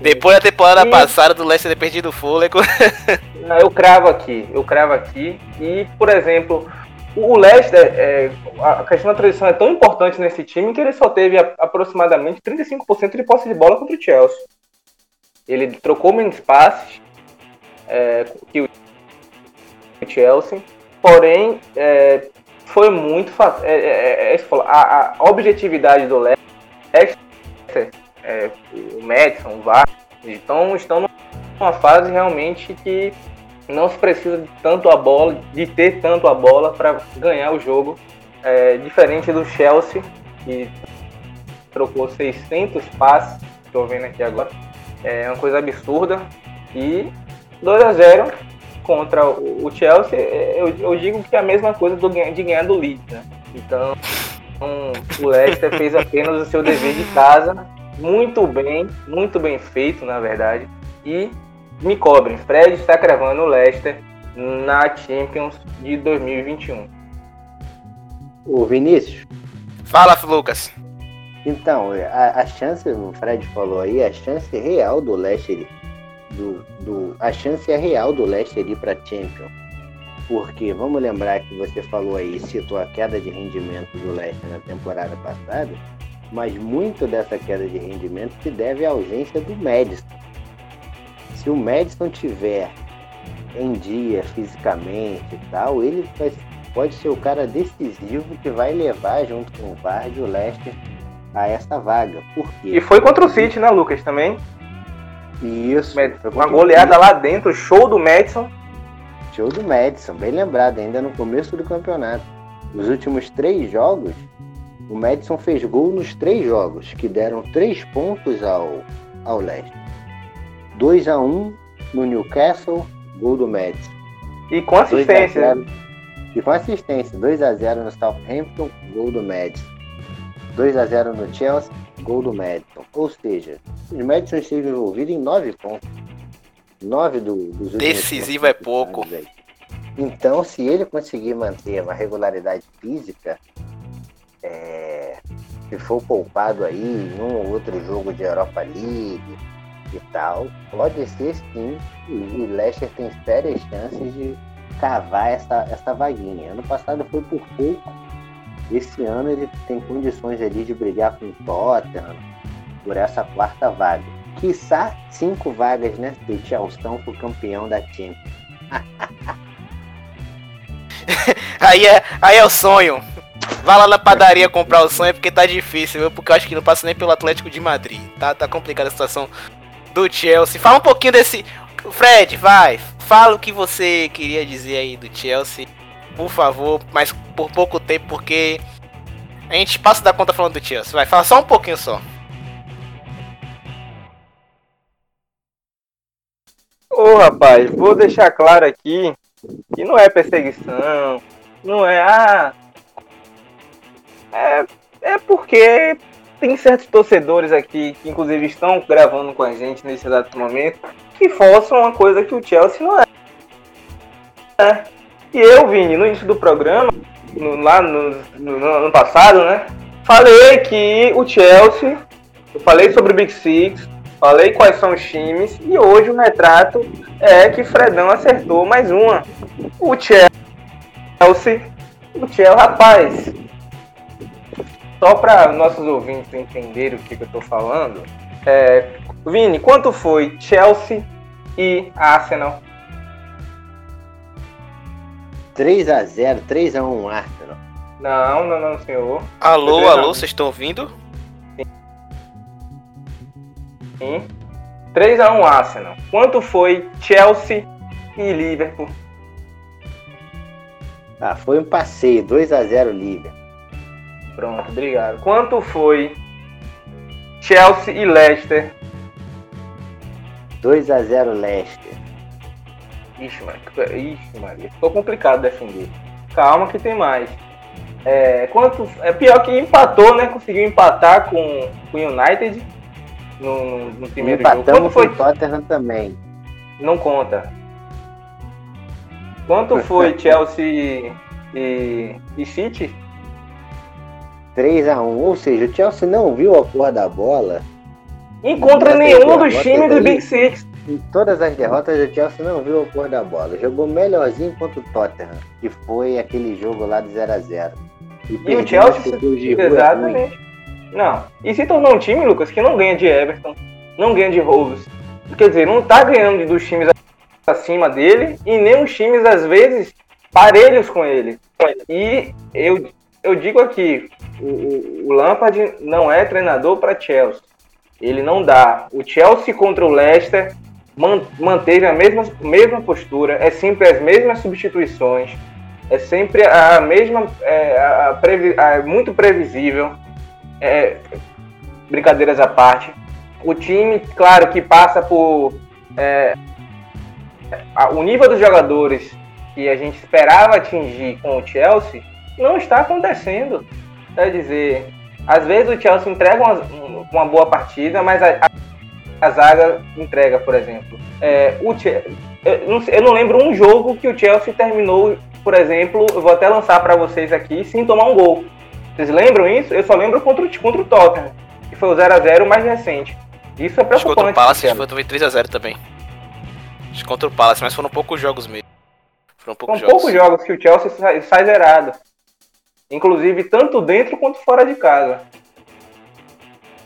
Depois da temporada e... passada do Leicester ter perdido o fôlego. Não, eu cravo aqui, eu cravo aqui. E, por exemplo, o Leicester, é, a questão da transição é tão importante nesse time que ele só teve aproximadamente 35% de posse de bola contra o Chelsea. Ele trocou menos passes é, que o Chelsea, porém é, foi muito fácil. É, é, é, é a, a, objetividade do Leicester, é, o Madison, o VAR, então estão numa fase realmente que não se precisa de tanto a bola, de ter tanto a bola para ganhar o jogo, é, diferente do Chelsea que trocou 600 passes, estou vendo aqui agora, é uma coisa absurda e 2 a 0 contra o, Chelsea, é, eu, eu, digo que é a mesma coisa do, de ganhar do Leeds, né? Então, o Leicester fez apenas o seu dever de casa, muito bem, muito bem feito, na verdade, e me cobrem. Fred está cravando o Leicester na Champions de 2021. O Vinícius. Fala, Lucas. Então, a, a chance, o Fred falou aí, a chance real do Leicester do, do, a chance é real do Leicester ir para Champions. Porque vamos lembrar que você falou aí, citou a queda de rendimento do Leicester na temporada passada, mas muito dessa queda de rendimento se deve à ausência do Madison. Se o Madison tiver em dia fisicamente e tal, ele pode ser o cara decisivo que vai levar junto com o Vardy o Leicester a essa vaga. Por quê? E foi contra o City, né, Lucas, também? Isso. Uma goleada lá dentro, show do Madison. Show do Madison, bem lembrado, ainda no começo do campeonato. Nos últimos três jogos, o Madison fez gol nos três jogos, que deram três pontos ao, ao Leicester. 2 a 1 no Newcastle, gol do Madison. E com assistência. E com assistência, 2 a 0 no Southampton, gol do Madison. 2 a 0 no Chelsea, gol do Madison. Ou seja, o Madison esteve envolvido em nove pontos. Nove do, dos Decisivo é pouco. Então, se ele conseguir manter uma regularidade física, é, se for poupado aí em um ou outro jogo de Europa League e tal, pode ser sim. O Leicester tem sérias chances de cavar essa, essa vaguinha. Ano passado foi por pouco. Esse ano ele tem condições ali de brigar com o Tottenham, por essa quarta vaga. Quiçá cinco vagas, né? Se o Chelsea campeão da Champions. aí, é, aí é o sonho. Vá lá na padaria comprar o sonho porque tá difícil, viu? Porque eu acho que não passa nem pelo Atlético de Madrid. Tá, tá complicada a situação do Chelsea. Fala um pouquinho desse. Fred, vai. Fala o que você queria dizer aí do Chelsea. Por favor, mas por pouco tempo, porque a gente passa da conta falando do Chelsea. Vai, fala só um pouquinho só. Ô rapaz, vou deixar claro aqui que não é perseguição, não é ah. É, é porque tem certos torcedores aqui que inclusive estão gravando com a gente nesse exato momento que forçam uma coisa que o Chelsea não é. é. E eu, Vini, no início do programa, no, lá no, no, no, ano passado, né? Falei que o Chelsea, eu falei sobre o Big Six, falei quais são os times, e hoje o retrato é que Fredão acertou mais uma. O Chelsea, o Chelsea, rapaz, só para nossos ouvintes entenderem o que, que eu estou falando, é, Vini, quanto foi Chelsea e Arsenal? 3 a 0 3 a 1 Arsenal. Não, não, não, senhor. Alô, alô, vocês estão ouvindo? Sim. 3 a 1 Arsenal. Quanto foi Chelsea e Liverpool? Ah, foi um passeio, 2 a 0 Liverpool. Pronto, obrigado. Quanto foi Chelsea e Leicester? 2 a 0 Leicester. Ixi, Maria, Ixi, Maria. Ficou complicado defender. Calma que tem mais. É, quanto, é pior que empatou, né? Conseguiu empatar com o United no, no primeiro Empatamos jogo. Quanto foi? Com Tottenham também. Não conta. Quanto foi Chelsea e, e City? 3x1. Ou seja, o Chelsea não viu a porra da bola. Encontra nenhum dos times do Big Six. Em todas as derrotas, o Chelsea não viu a cor da bola. Jogou melhorzinho contra o Tottenham, que foi aquele jogo lá de 0x0. E, e o Chelsea, exatamente. Não. E se tornou um time, Lucas, que não ganha de Everton, não ganha de Wolves. Quer dizer, não tá ganhando dos times acima dele e nem os times, às vezes, parelhos com ele. E eu, eu digo aqui, o, o Lampard não é treinador para Chelsea. Ele não dá. O Chelsea contra o Leicester manteve a mesma, mesma postura, é sempre as mesmas substituições, é sempre a mesma, é, a, a a, muito previsível, é, brincadeiras à parte. O time, claro, que passa por. É, o nível dos jogadores que a gente esperava atingir com o Chelsea não está acontecendo. Quer dizer, às vezes o Chelsea entrega uma, uma boa partida, mas a, a zaga entrega, por exemplo. É, o, eu, não, eu não lembro um jogo que o Chelsea terminou, por exemplo, eu vou até lançar para vocês aqui, sem tomar um gol. Vocês lembram isso? Eu só lembro contra o, contra o Tottenham, que foi o 0x0 mais recente. Isso é preocupante. Contra o Palace foi, foi 3x0 também. Contra o Palace, mas foram poucos jogos mesmo. Foram poucos São jogos. poucos jogos que o Chelsea sai, sai zerado. Inclusive, tanto dentro quanto fora de casa.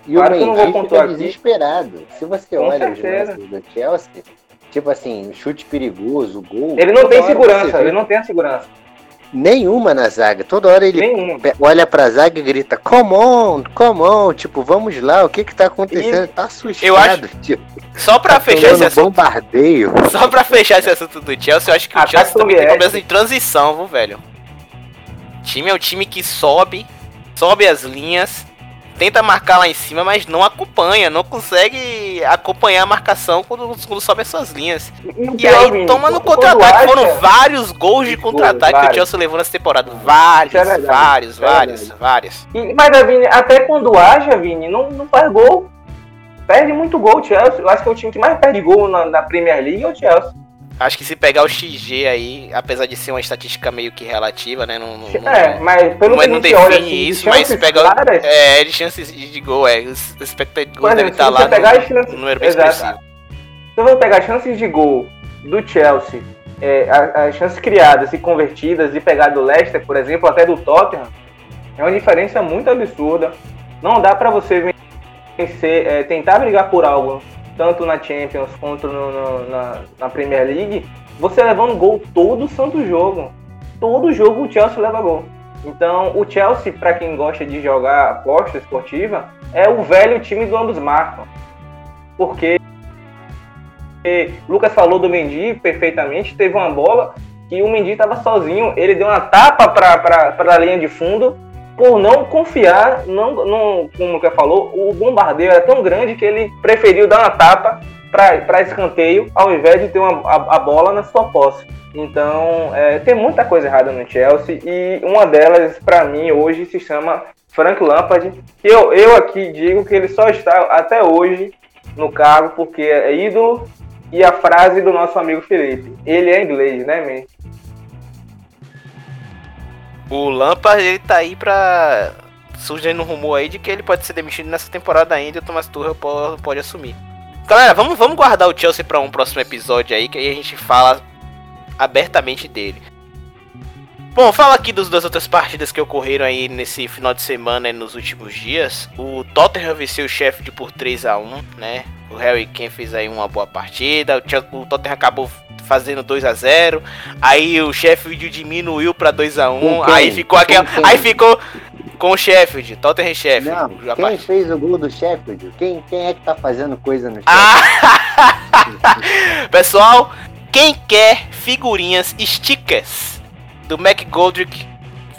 E claro o Mendy fica desesperado. Se você Com olha certeza. os lances do Chelsea, tipo assim, chute perigoso, gol. Ele não tem segurança, ele não tem a segurança. Nenhuma na zaga. Toda hora ele Nenhuma. olha pra zaga e grita, come on, come on, tipo, vamos lá, o que que tá acontecendo? E... Tá assustado, eu acho... tipo. Só pra tá fechar esse assunto. bombardeio. Só pra fechar esse assunto do Chelsea, eu acho que o Chelsea também tem problemas de transição, viu, velho? O time é o time que sobe, sobe as linhas, tenta marcar lá em cima, mas não acompanha, não consegue acompanhar a marcação quando, quando sobe as suas linhas. E, aí toma no contra-ataque. Foram vários gols de contra-ataque que o Chelsea levou nessa temporada. Vários, é verdade, vários, é vários, vários. E, mas, Vini, até quando haja, Vini, não, não faz gol. Perde muito gol o Chelsea. Eu acho que é o time que mais perde gol na, na Premier League é o Chelsea. Acho que se pegar o XG aí, apesar de ser uma estatística meio que relativa, né? Não, não, é, mas pelo não, é- que não define olha, assim, isso, mas se pegar. Claras, é, de chances de gol, é. O expected goal deve estar tá lá no, chances, no número bem exato. expressivo. Se você pegar chances de gol do Chelsea, é, as chances criadas e convertidas e pegar do Leicester, por exemplo, até do Tottenham, é uma diferença muito absurda. Não dá para você vencer, é, tentar brigar por algo tanto na Champions quanto no, no, na, na, Premier League, você levando gol todo santo jogo. Todo jogo o Chelsea leva gol. Então, o Chelsea, para quem gosta de jogar aposta esportiva, é o velho time do ambos marcam. Porque Lucas falou do Mendy perfeitamente, teve uma bola que o Mendy estava sozinho, ele deu uma tapa para a linha de fundo por não confiar, não, não, como o Lucas falou, o bombardeio era tão grande que ele preferiu dar uma tapa para escanteio ao invés de ter uma, a, a bola na sua posse. Então, é, tem muita coisa errada no Chelsea e uma delas, para mim, hoje se chama Frank Lampard. Eu, eu aqui digo que ele só está até hoje no cargo porque é ídolo e a frase do nosso amigo Felipe. Ele é inglês, né, man? O Lampard, ele tá aí pra... Surgindo um rumor aí de que ele pode ser demitido nessa temporada ainda e o Thomas Tuchel pode, pode assumir. Galera, vamos, vamos guardar o Chelsea para um próximo episódio aí, que aí a gente fala abertamente dele. Bom, fala aqui das outras partidas que ocorreram aí nesse final de semana e nos últimos dias. O Tottenham venceu o Sheffield por 3 a 1 né? O Harry Kane fez aí uma boa partida. O, Tottenham acabou fazendo 2 a 0 Aí o Sheffield diminuiu para 2 a 1 Aí ficou aquela. Aí ficou com o Sheffield, Tottenham Sheffield. Não, quem parte. fez o gol do Sheffield? Quem, quem é que tá fazendo coisa no Sheffield? Ah! Pessoal, quem quer figurinhas stickers do McGoldrick,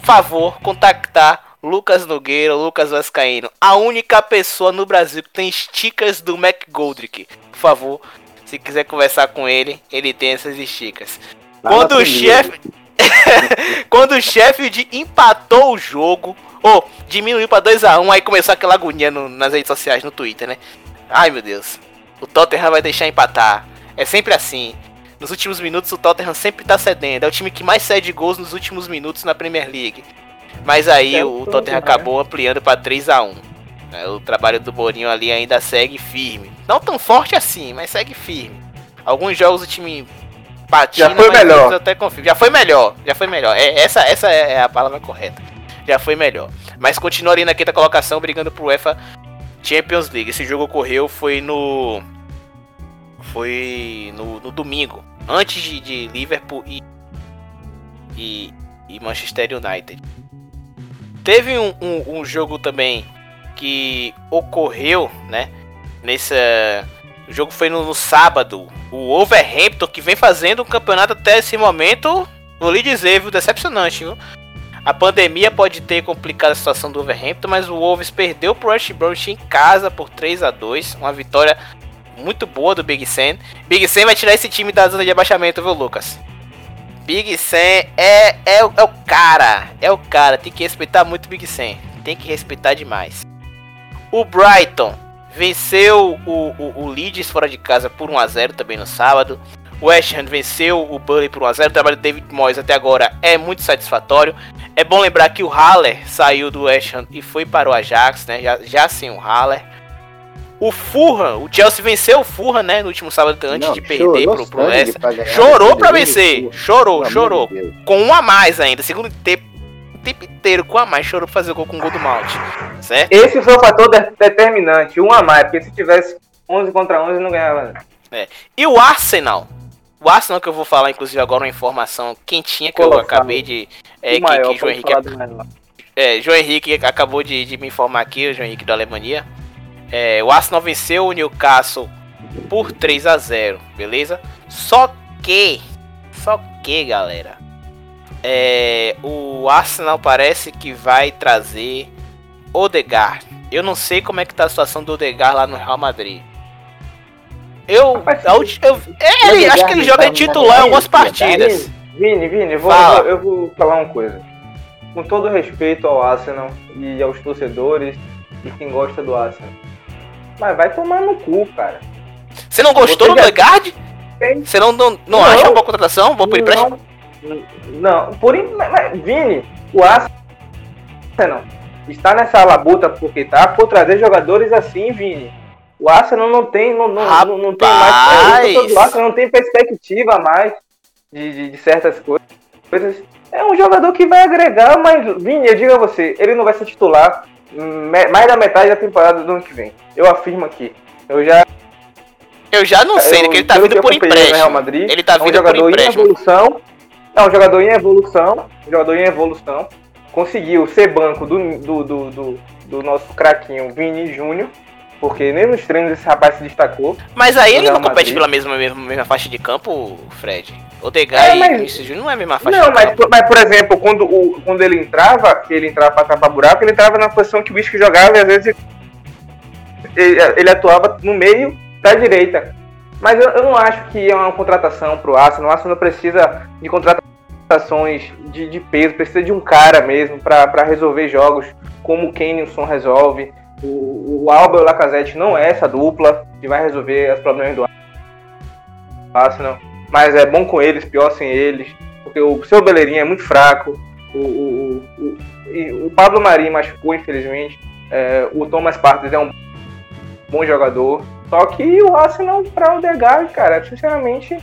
favor contactar Lucas Nogueira, Lucas Vascaíno, a única pessoa no Brasil que tem stickers do McGoldrick. Por favor, se quiser conversar com ele, ele tem essas stickers. Quando o chefe Quando o Sheffield empatou o jogo, ou oh, diminuiu para 2 a 1 um, aí começou aquela agonia no, nas redes sociais, no Twitter, né? Ai meu Deus. O Tottenham vai deixar empatar. É sempre assim. Nos últimos minutos o Tottenham sempre tá cedendo. É o time que mais cede gols nos últimos minutos na Premier League. Mas aí é o, Tottenham né? acabou ampliando para 3 a 1 é, O trabalho do Mourinho ali ainda segue firme. Não tão forte assim, mas segue firme. Alguns jogos o time patina, já foi melhor. até confio. Já foi melhor, já foi melhor. É, essa, essa é a palavra correta. Já foi melhor. Mas continua ali na quinta colocação, brigando pro UEFA Champions League. Esse jogo ocorreu foi no foi no, no domingo antes de, de Liverpool e, e, e, Manchester United. Teve um, um, um, jogo também que ocorreu, né? Nessa. O jogo foi no, no, sábado. O Overhampton, que vem fazendo um campeonato até esse momento, vou lhe dizer, viu? Decepcionante, viu? A pandemia pode ter complicado a situação do Overhampton, mas o Wolves perdeu pro West Bromwich em casa por 3 a 2 Uma vitória muito boa do Big Sam. Big Sam vai tirar esse time da zona de abaixamento, viu, Lucas? Big Sam é, é, é o cara. É o cara. Tem que respeitar muito o Big Sam. Tem que respeitar demais. O Brighton venceu o, o, o Leeds fora de casa por 1x0 também no sábado. O West Ham venceu o Burnley por 1x0. O trabalho do David Moyes até agora é muito satisfatório. É bom lembrar que o Haller saiu do West Ham e foi para o Ajax, né? Já, já sem o Haller. O Fulham, o Chelsea venceu o Fulham, né, no último sábado antes não, de perder pro, pro Leicester. Chorou pra vencer. Chorou, chorou. Com um a mais ainda. Segundo tempo, tempo inteiro com a mais. Chorou pra fazer o gol com o gol do Malte. Certo? Esse foi o fator determinante. Um a mais. Porque se tivesse 11 contra 11, não ganhava. É. E o Arsenal? O Arsenal que eu vou falar, inclusive, agora uma informação quentinha que Colocado. eu acabei de. É, que, maior, que João Henrique. É, João Henrique acabou de, de me informar aqui, o João Henrique da Alemanha. É, o Arsenal venceu o Newcastle por 3 a 0 beleza? Só que, só que, galera, é, o Arsenal parece que vai trazer Odegaard. Eu não sei como é que tá a situação do Odegaard lá no Real Madrid. Eu, eu, eu é, ele, acho que ele joga de titular em algumas partidas. Vini, Vini, eu vou, eu, vou falar uma coisa. Com todo respeito ao Arsenal e aos torcedores e quem gosta do Arsenal. Mas vai tomar no cu, cara. Você não gostou Você do Legard? Você não, não, não, não, acha uma boa contratação? Bom por empréstimo? Não, por Vini, o Arsenal está nessa labuta porque tá por trazer jogadores assim, Vini. O Arsenal não tem, não, não, não, não tem mais. O Arsenal não tem perspectiva mais de, de, de certas coisas. É um jogador que vai agregar, mas, Vini, eu digo a você, ele não vai ser titular mais da metade da temporada do ano que vem. Eu afirmo aqui. Eu já. Eu já não sei, eu, né, que ele tá vindo por empréstimo. Real Madrid, ele tá vindo é um jogador por empréstimo. em evolução. É um jogador em evolução. Um jogador em evolução. conseguiu ser banco do, do, do, do, do nosso craquinho Vini Júnior, porque nem nos treinos esse rapaz se destacou. Mas aí ele não compete Madrid. pela mesma, mesma, mesma faixa de campo, Fred. Odegaard É, e mas- Vinícius Júnior não é a mesma faixa Não, de mas, campo. por- mas por exemplo, quando, o, quando ele entrava, que ele entrava pra tapar buraco, ele entrava na posição que o Whisky jogava e às vezes ele, ele atuava no meio da direita. Mas eu, eu não acho que é uma contratação pro Arsenal. O Arsenal precisa de contratações de, de peso, precisa de um cara mesmo pra resolver jogos como o Kenilson resolve. O, o Alba e o Lacazette não é essa dupla que vai resolver os problemas do Arsenal. Mas é bom com eles, pior sem eles. Porque o seu Beleirinha é muito fraco. O, o, o, o- o Pablo Mari machucou, infelizmente. É, o Thomas Partey é um bom jogador. Só que o Arsenal para o Degaard, cara, sinceramente,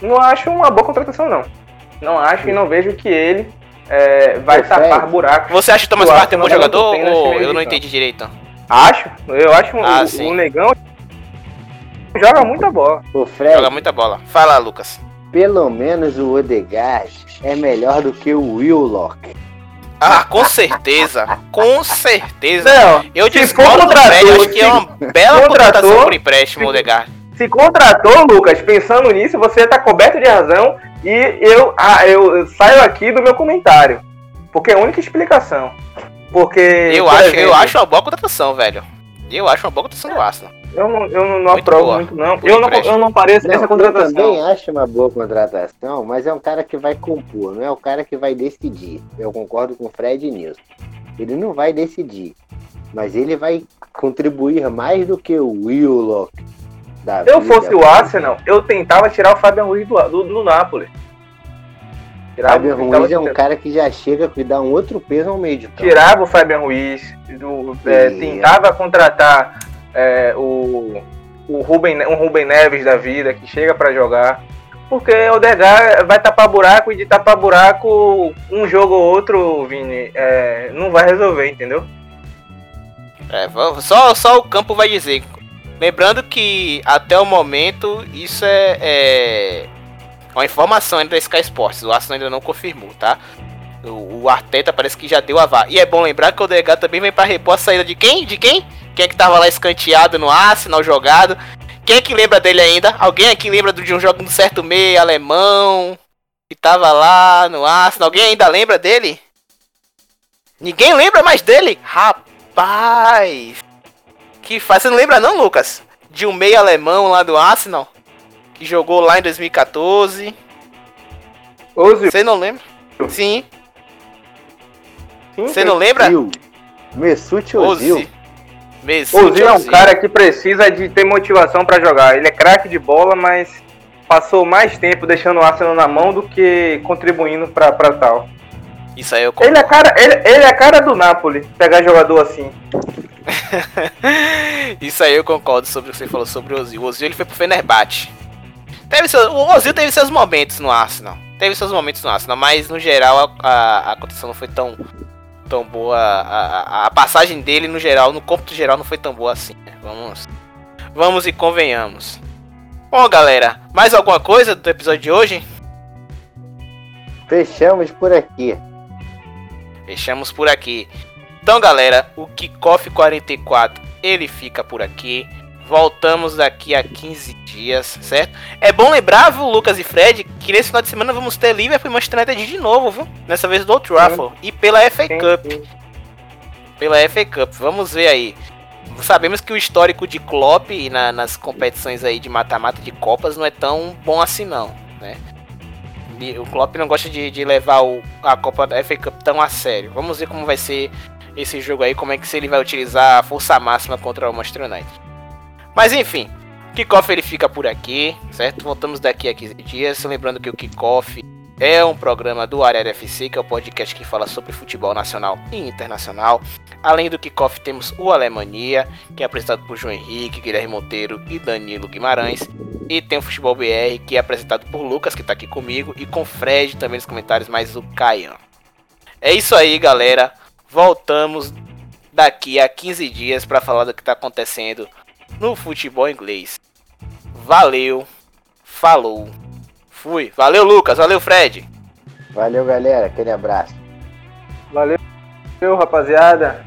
não acho uma boa contratação, não. Não acho e não vejo que ele é, vai Ô, tapar buracos. Você acha que o Thomas Partey é um bom não jogador ou eu não entendi direito? Acho, eu acho Ah, o, sim. o Negão joga muita bola. Ô, Fred, Joga muita bola. Fala, Lucas. pelo menos o Odegaard é melhor do que o Willock. Ah, com certeza. Com certeza. Não, Eu discordo Fred, acho que é uma bela contratação por empréstimo, Odegaard. se contratou, Lucas, pensando nisso, você tá coberto de razão e eu, ah, eu saio aqui do meu comentário. Porque é a única explicação. Porque. Eu por acho, exemplo, eu acho uma boa contratação, velho. Eu acho uma boa contratação do Arsenal. Eu não, eu não, não Muito aprovo boa. muito, não. Eu não, eu não pareço Não, essa eu também contratação. acho uma boa contratação, mas é um cara que vai compor, não é o cara que vai decidir. Eu concordo com o Fred nisso. Ele não vai decidir, mas ele vai contribuir mais do que o Willock. da Se eu vida. fosse o Arsenal, eu tentava tirar o Fabian Ruiz do, do, do Napoli. Tirava, Fabian Ruiz é um cara que já chega e dá um outro peso ao meio de campo. tirava o Fabian Ruiz, do, é, tentava contratar é, o, o Ruben, um Ruben Neves da vida que chega pra jogar. Porque o Degar vai tapar buraco e de tapar buraco um jogo ou outro, Vini, é, não vai resolver, entendeu? É, só, só o campo vai dizer. Lembrando que até o momento isso é, é uma informação ainda da Sky Sports. O Arsenal ainda não confirmou, tá? O, o Arteta parece que já deu a vá. E é bom lembrar que o Odegaard também vem pra repor a saída de quem? De quem? Quem é que tava lá escanteado no Arsenal, jogado? Quem é que lembra dele ainda? Alguém aqui lembra de um jogo no certo meio alemão? Que tava lá no Arsenal? Alguém ainda lembra dele? Ninguém lembra mais dele? Rapaz! Que faz. Você não lembra não, Lucas? De um meio alemão lá do Arsenal? Que jogou lá em 2014. Ozil, Você não lembra? Sim. sim, Você não lembra? Ozil. Mesut Ozil. Ozil. Mesut Ozil é um cara que precisa de ter motivação pra jogar. Ele é craque de bola, mas passou mais tempo deixando o Arsenal na mão do que contribuindo pra, pra tal. Isso aí eu Ele é cara, ele, ele é a cara do Napoli, pegar jogador assim. Isso aí eu concordo sobre o que você falou sobre o Ozil. O Ozil ele foi pro Fenerbahçe. Teve seu, o Ozil teve seus momentos no Arsenal. Teve seus momentos no Arsenal, mas no geral a, a, a condição não foi tão, tão boa. A, a, a passagem dele no geral, no cômputo geral, não foi tão boa assim. né? Vamos, vamos e convenhamos. Bom, galera, mais alguma coisa do episódio de hoje? Fechamos por aqui. Fechamos por aqui. Então, galera, o Kickoff 44 ele fica por aqui. Voltamos daqui a 15 dias, certo? É bom lembrar, viu, Lucas e Fred, que nesse final de semana vamos ter Liverpool e Manchester United de novo, viu? Dessa vez do Old Trafford e pela FA Cup, pela FA Cup. Vamos ver aí. Sabemos que o histórico de Klopp na- nas competições aí de mata-mata de Copas não é tão bom assim não, né? O Klopp não gosta de, de levar o- a Copa da FA Cup tão a sério. Vamos ver como vai ser esse jogo aí, como é que se ele vai utilizar a força máxima contra o Manchester United. Mas enfim, Kickoff ele fica por aqui, certo? Voltamos daqui a 15 dias. Lembrando que o Kickoff é um programa do Área FC, que é o podcast que fala sobre futebol nacional e internacional. Além do Kickoff, temos o Alemania, que é apresentado por João Henrique, Guilherme Monteiro e Danilo Guimarães. E tem o Futebol BR, que é apresentado por Lucas, que tá aqui comigo, e com Fred também nos comentários, mais o Caian. É isso aí, galera. Voltamos daqui a 15 dias para falar do que tá acontecendo no futebol inglês. Valeu, falou, fui. Valeu, Lucas. Valeu, Fred. Valeu, galera. Aquele abraço. Valeu. Valeu, rapaziada.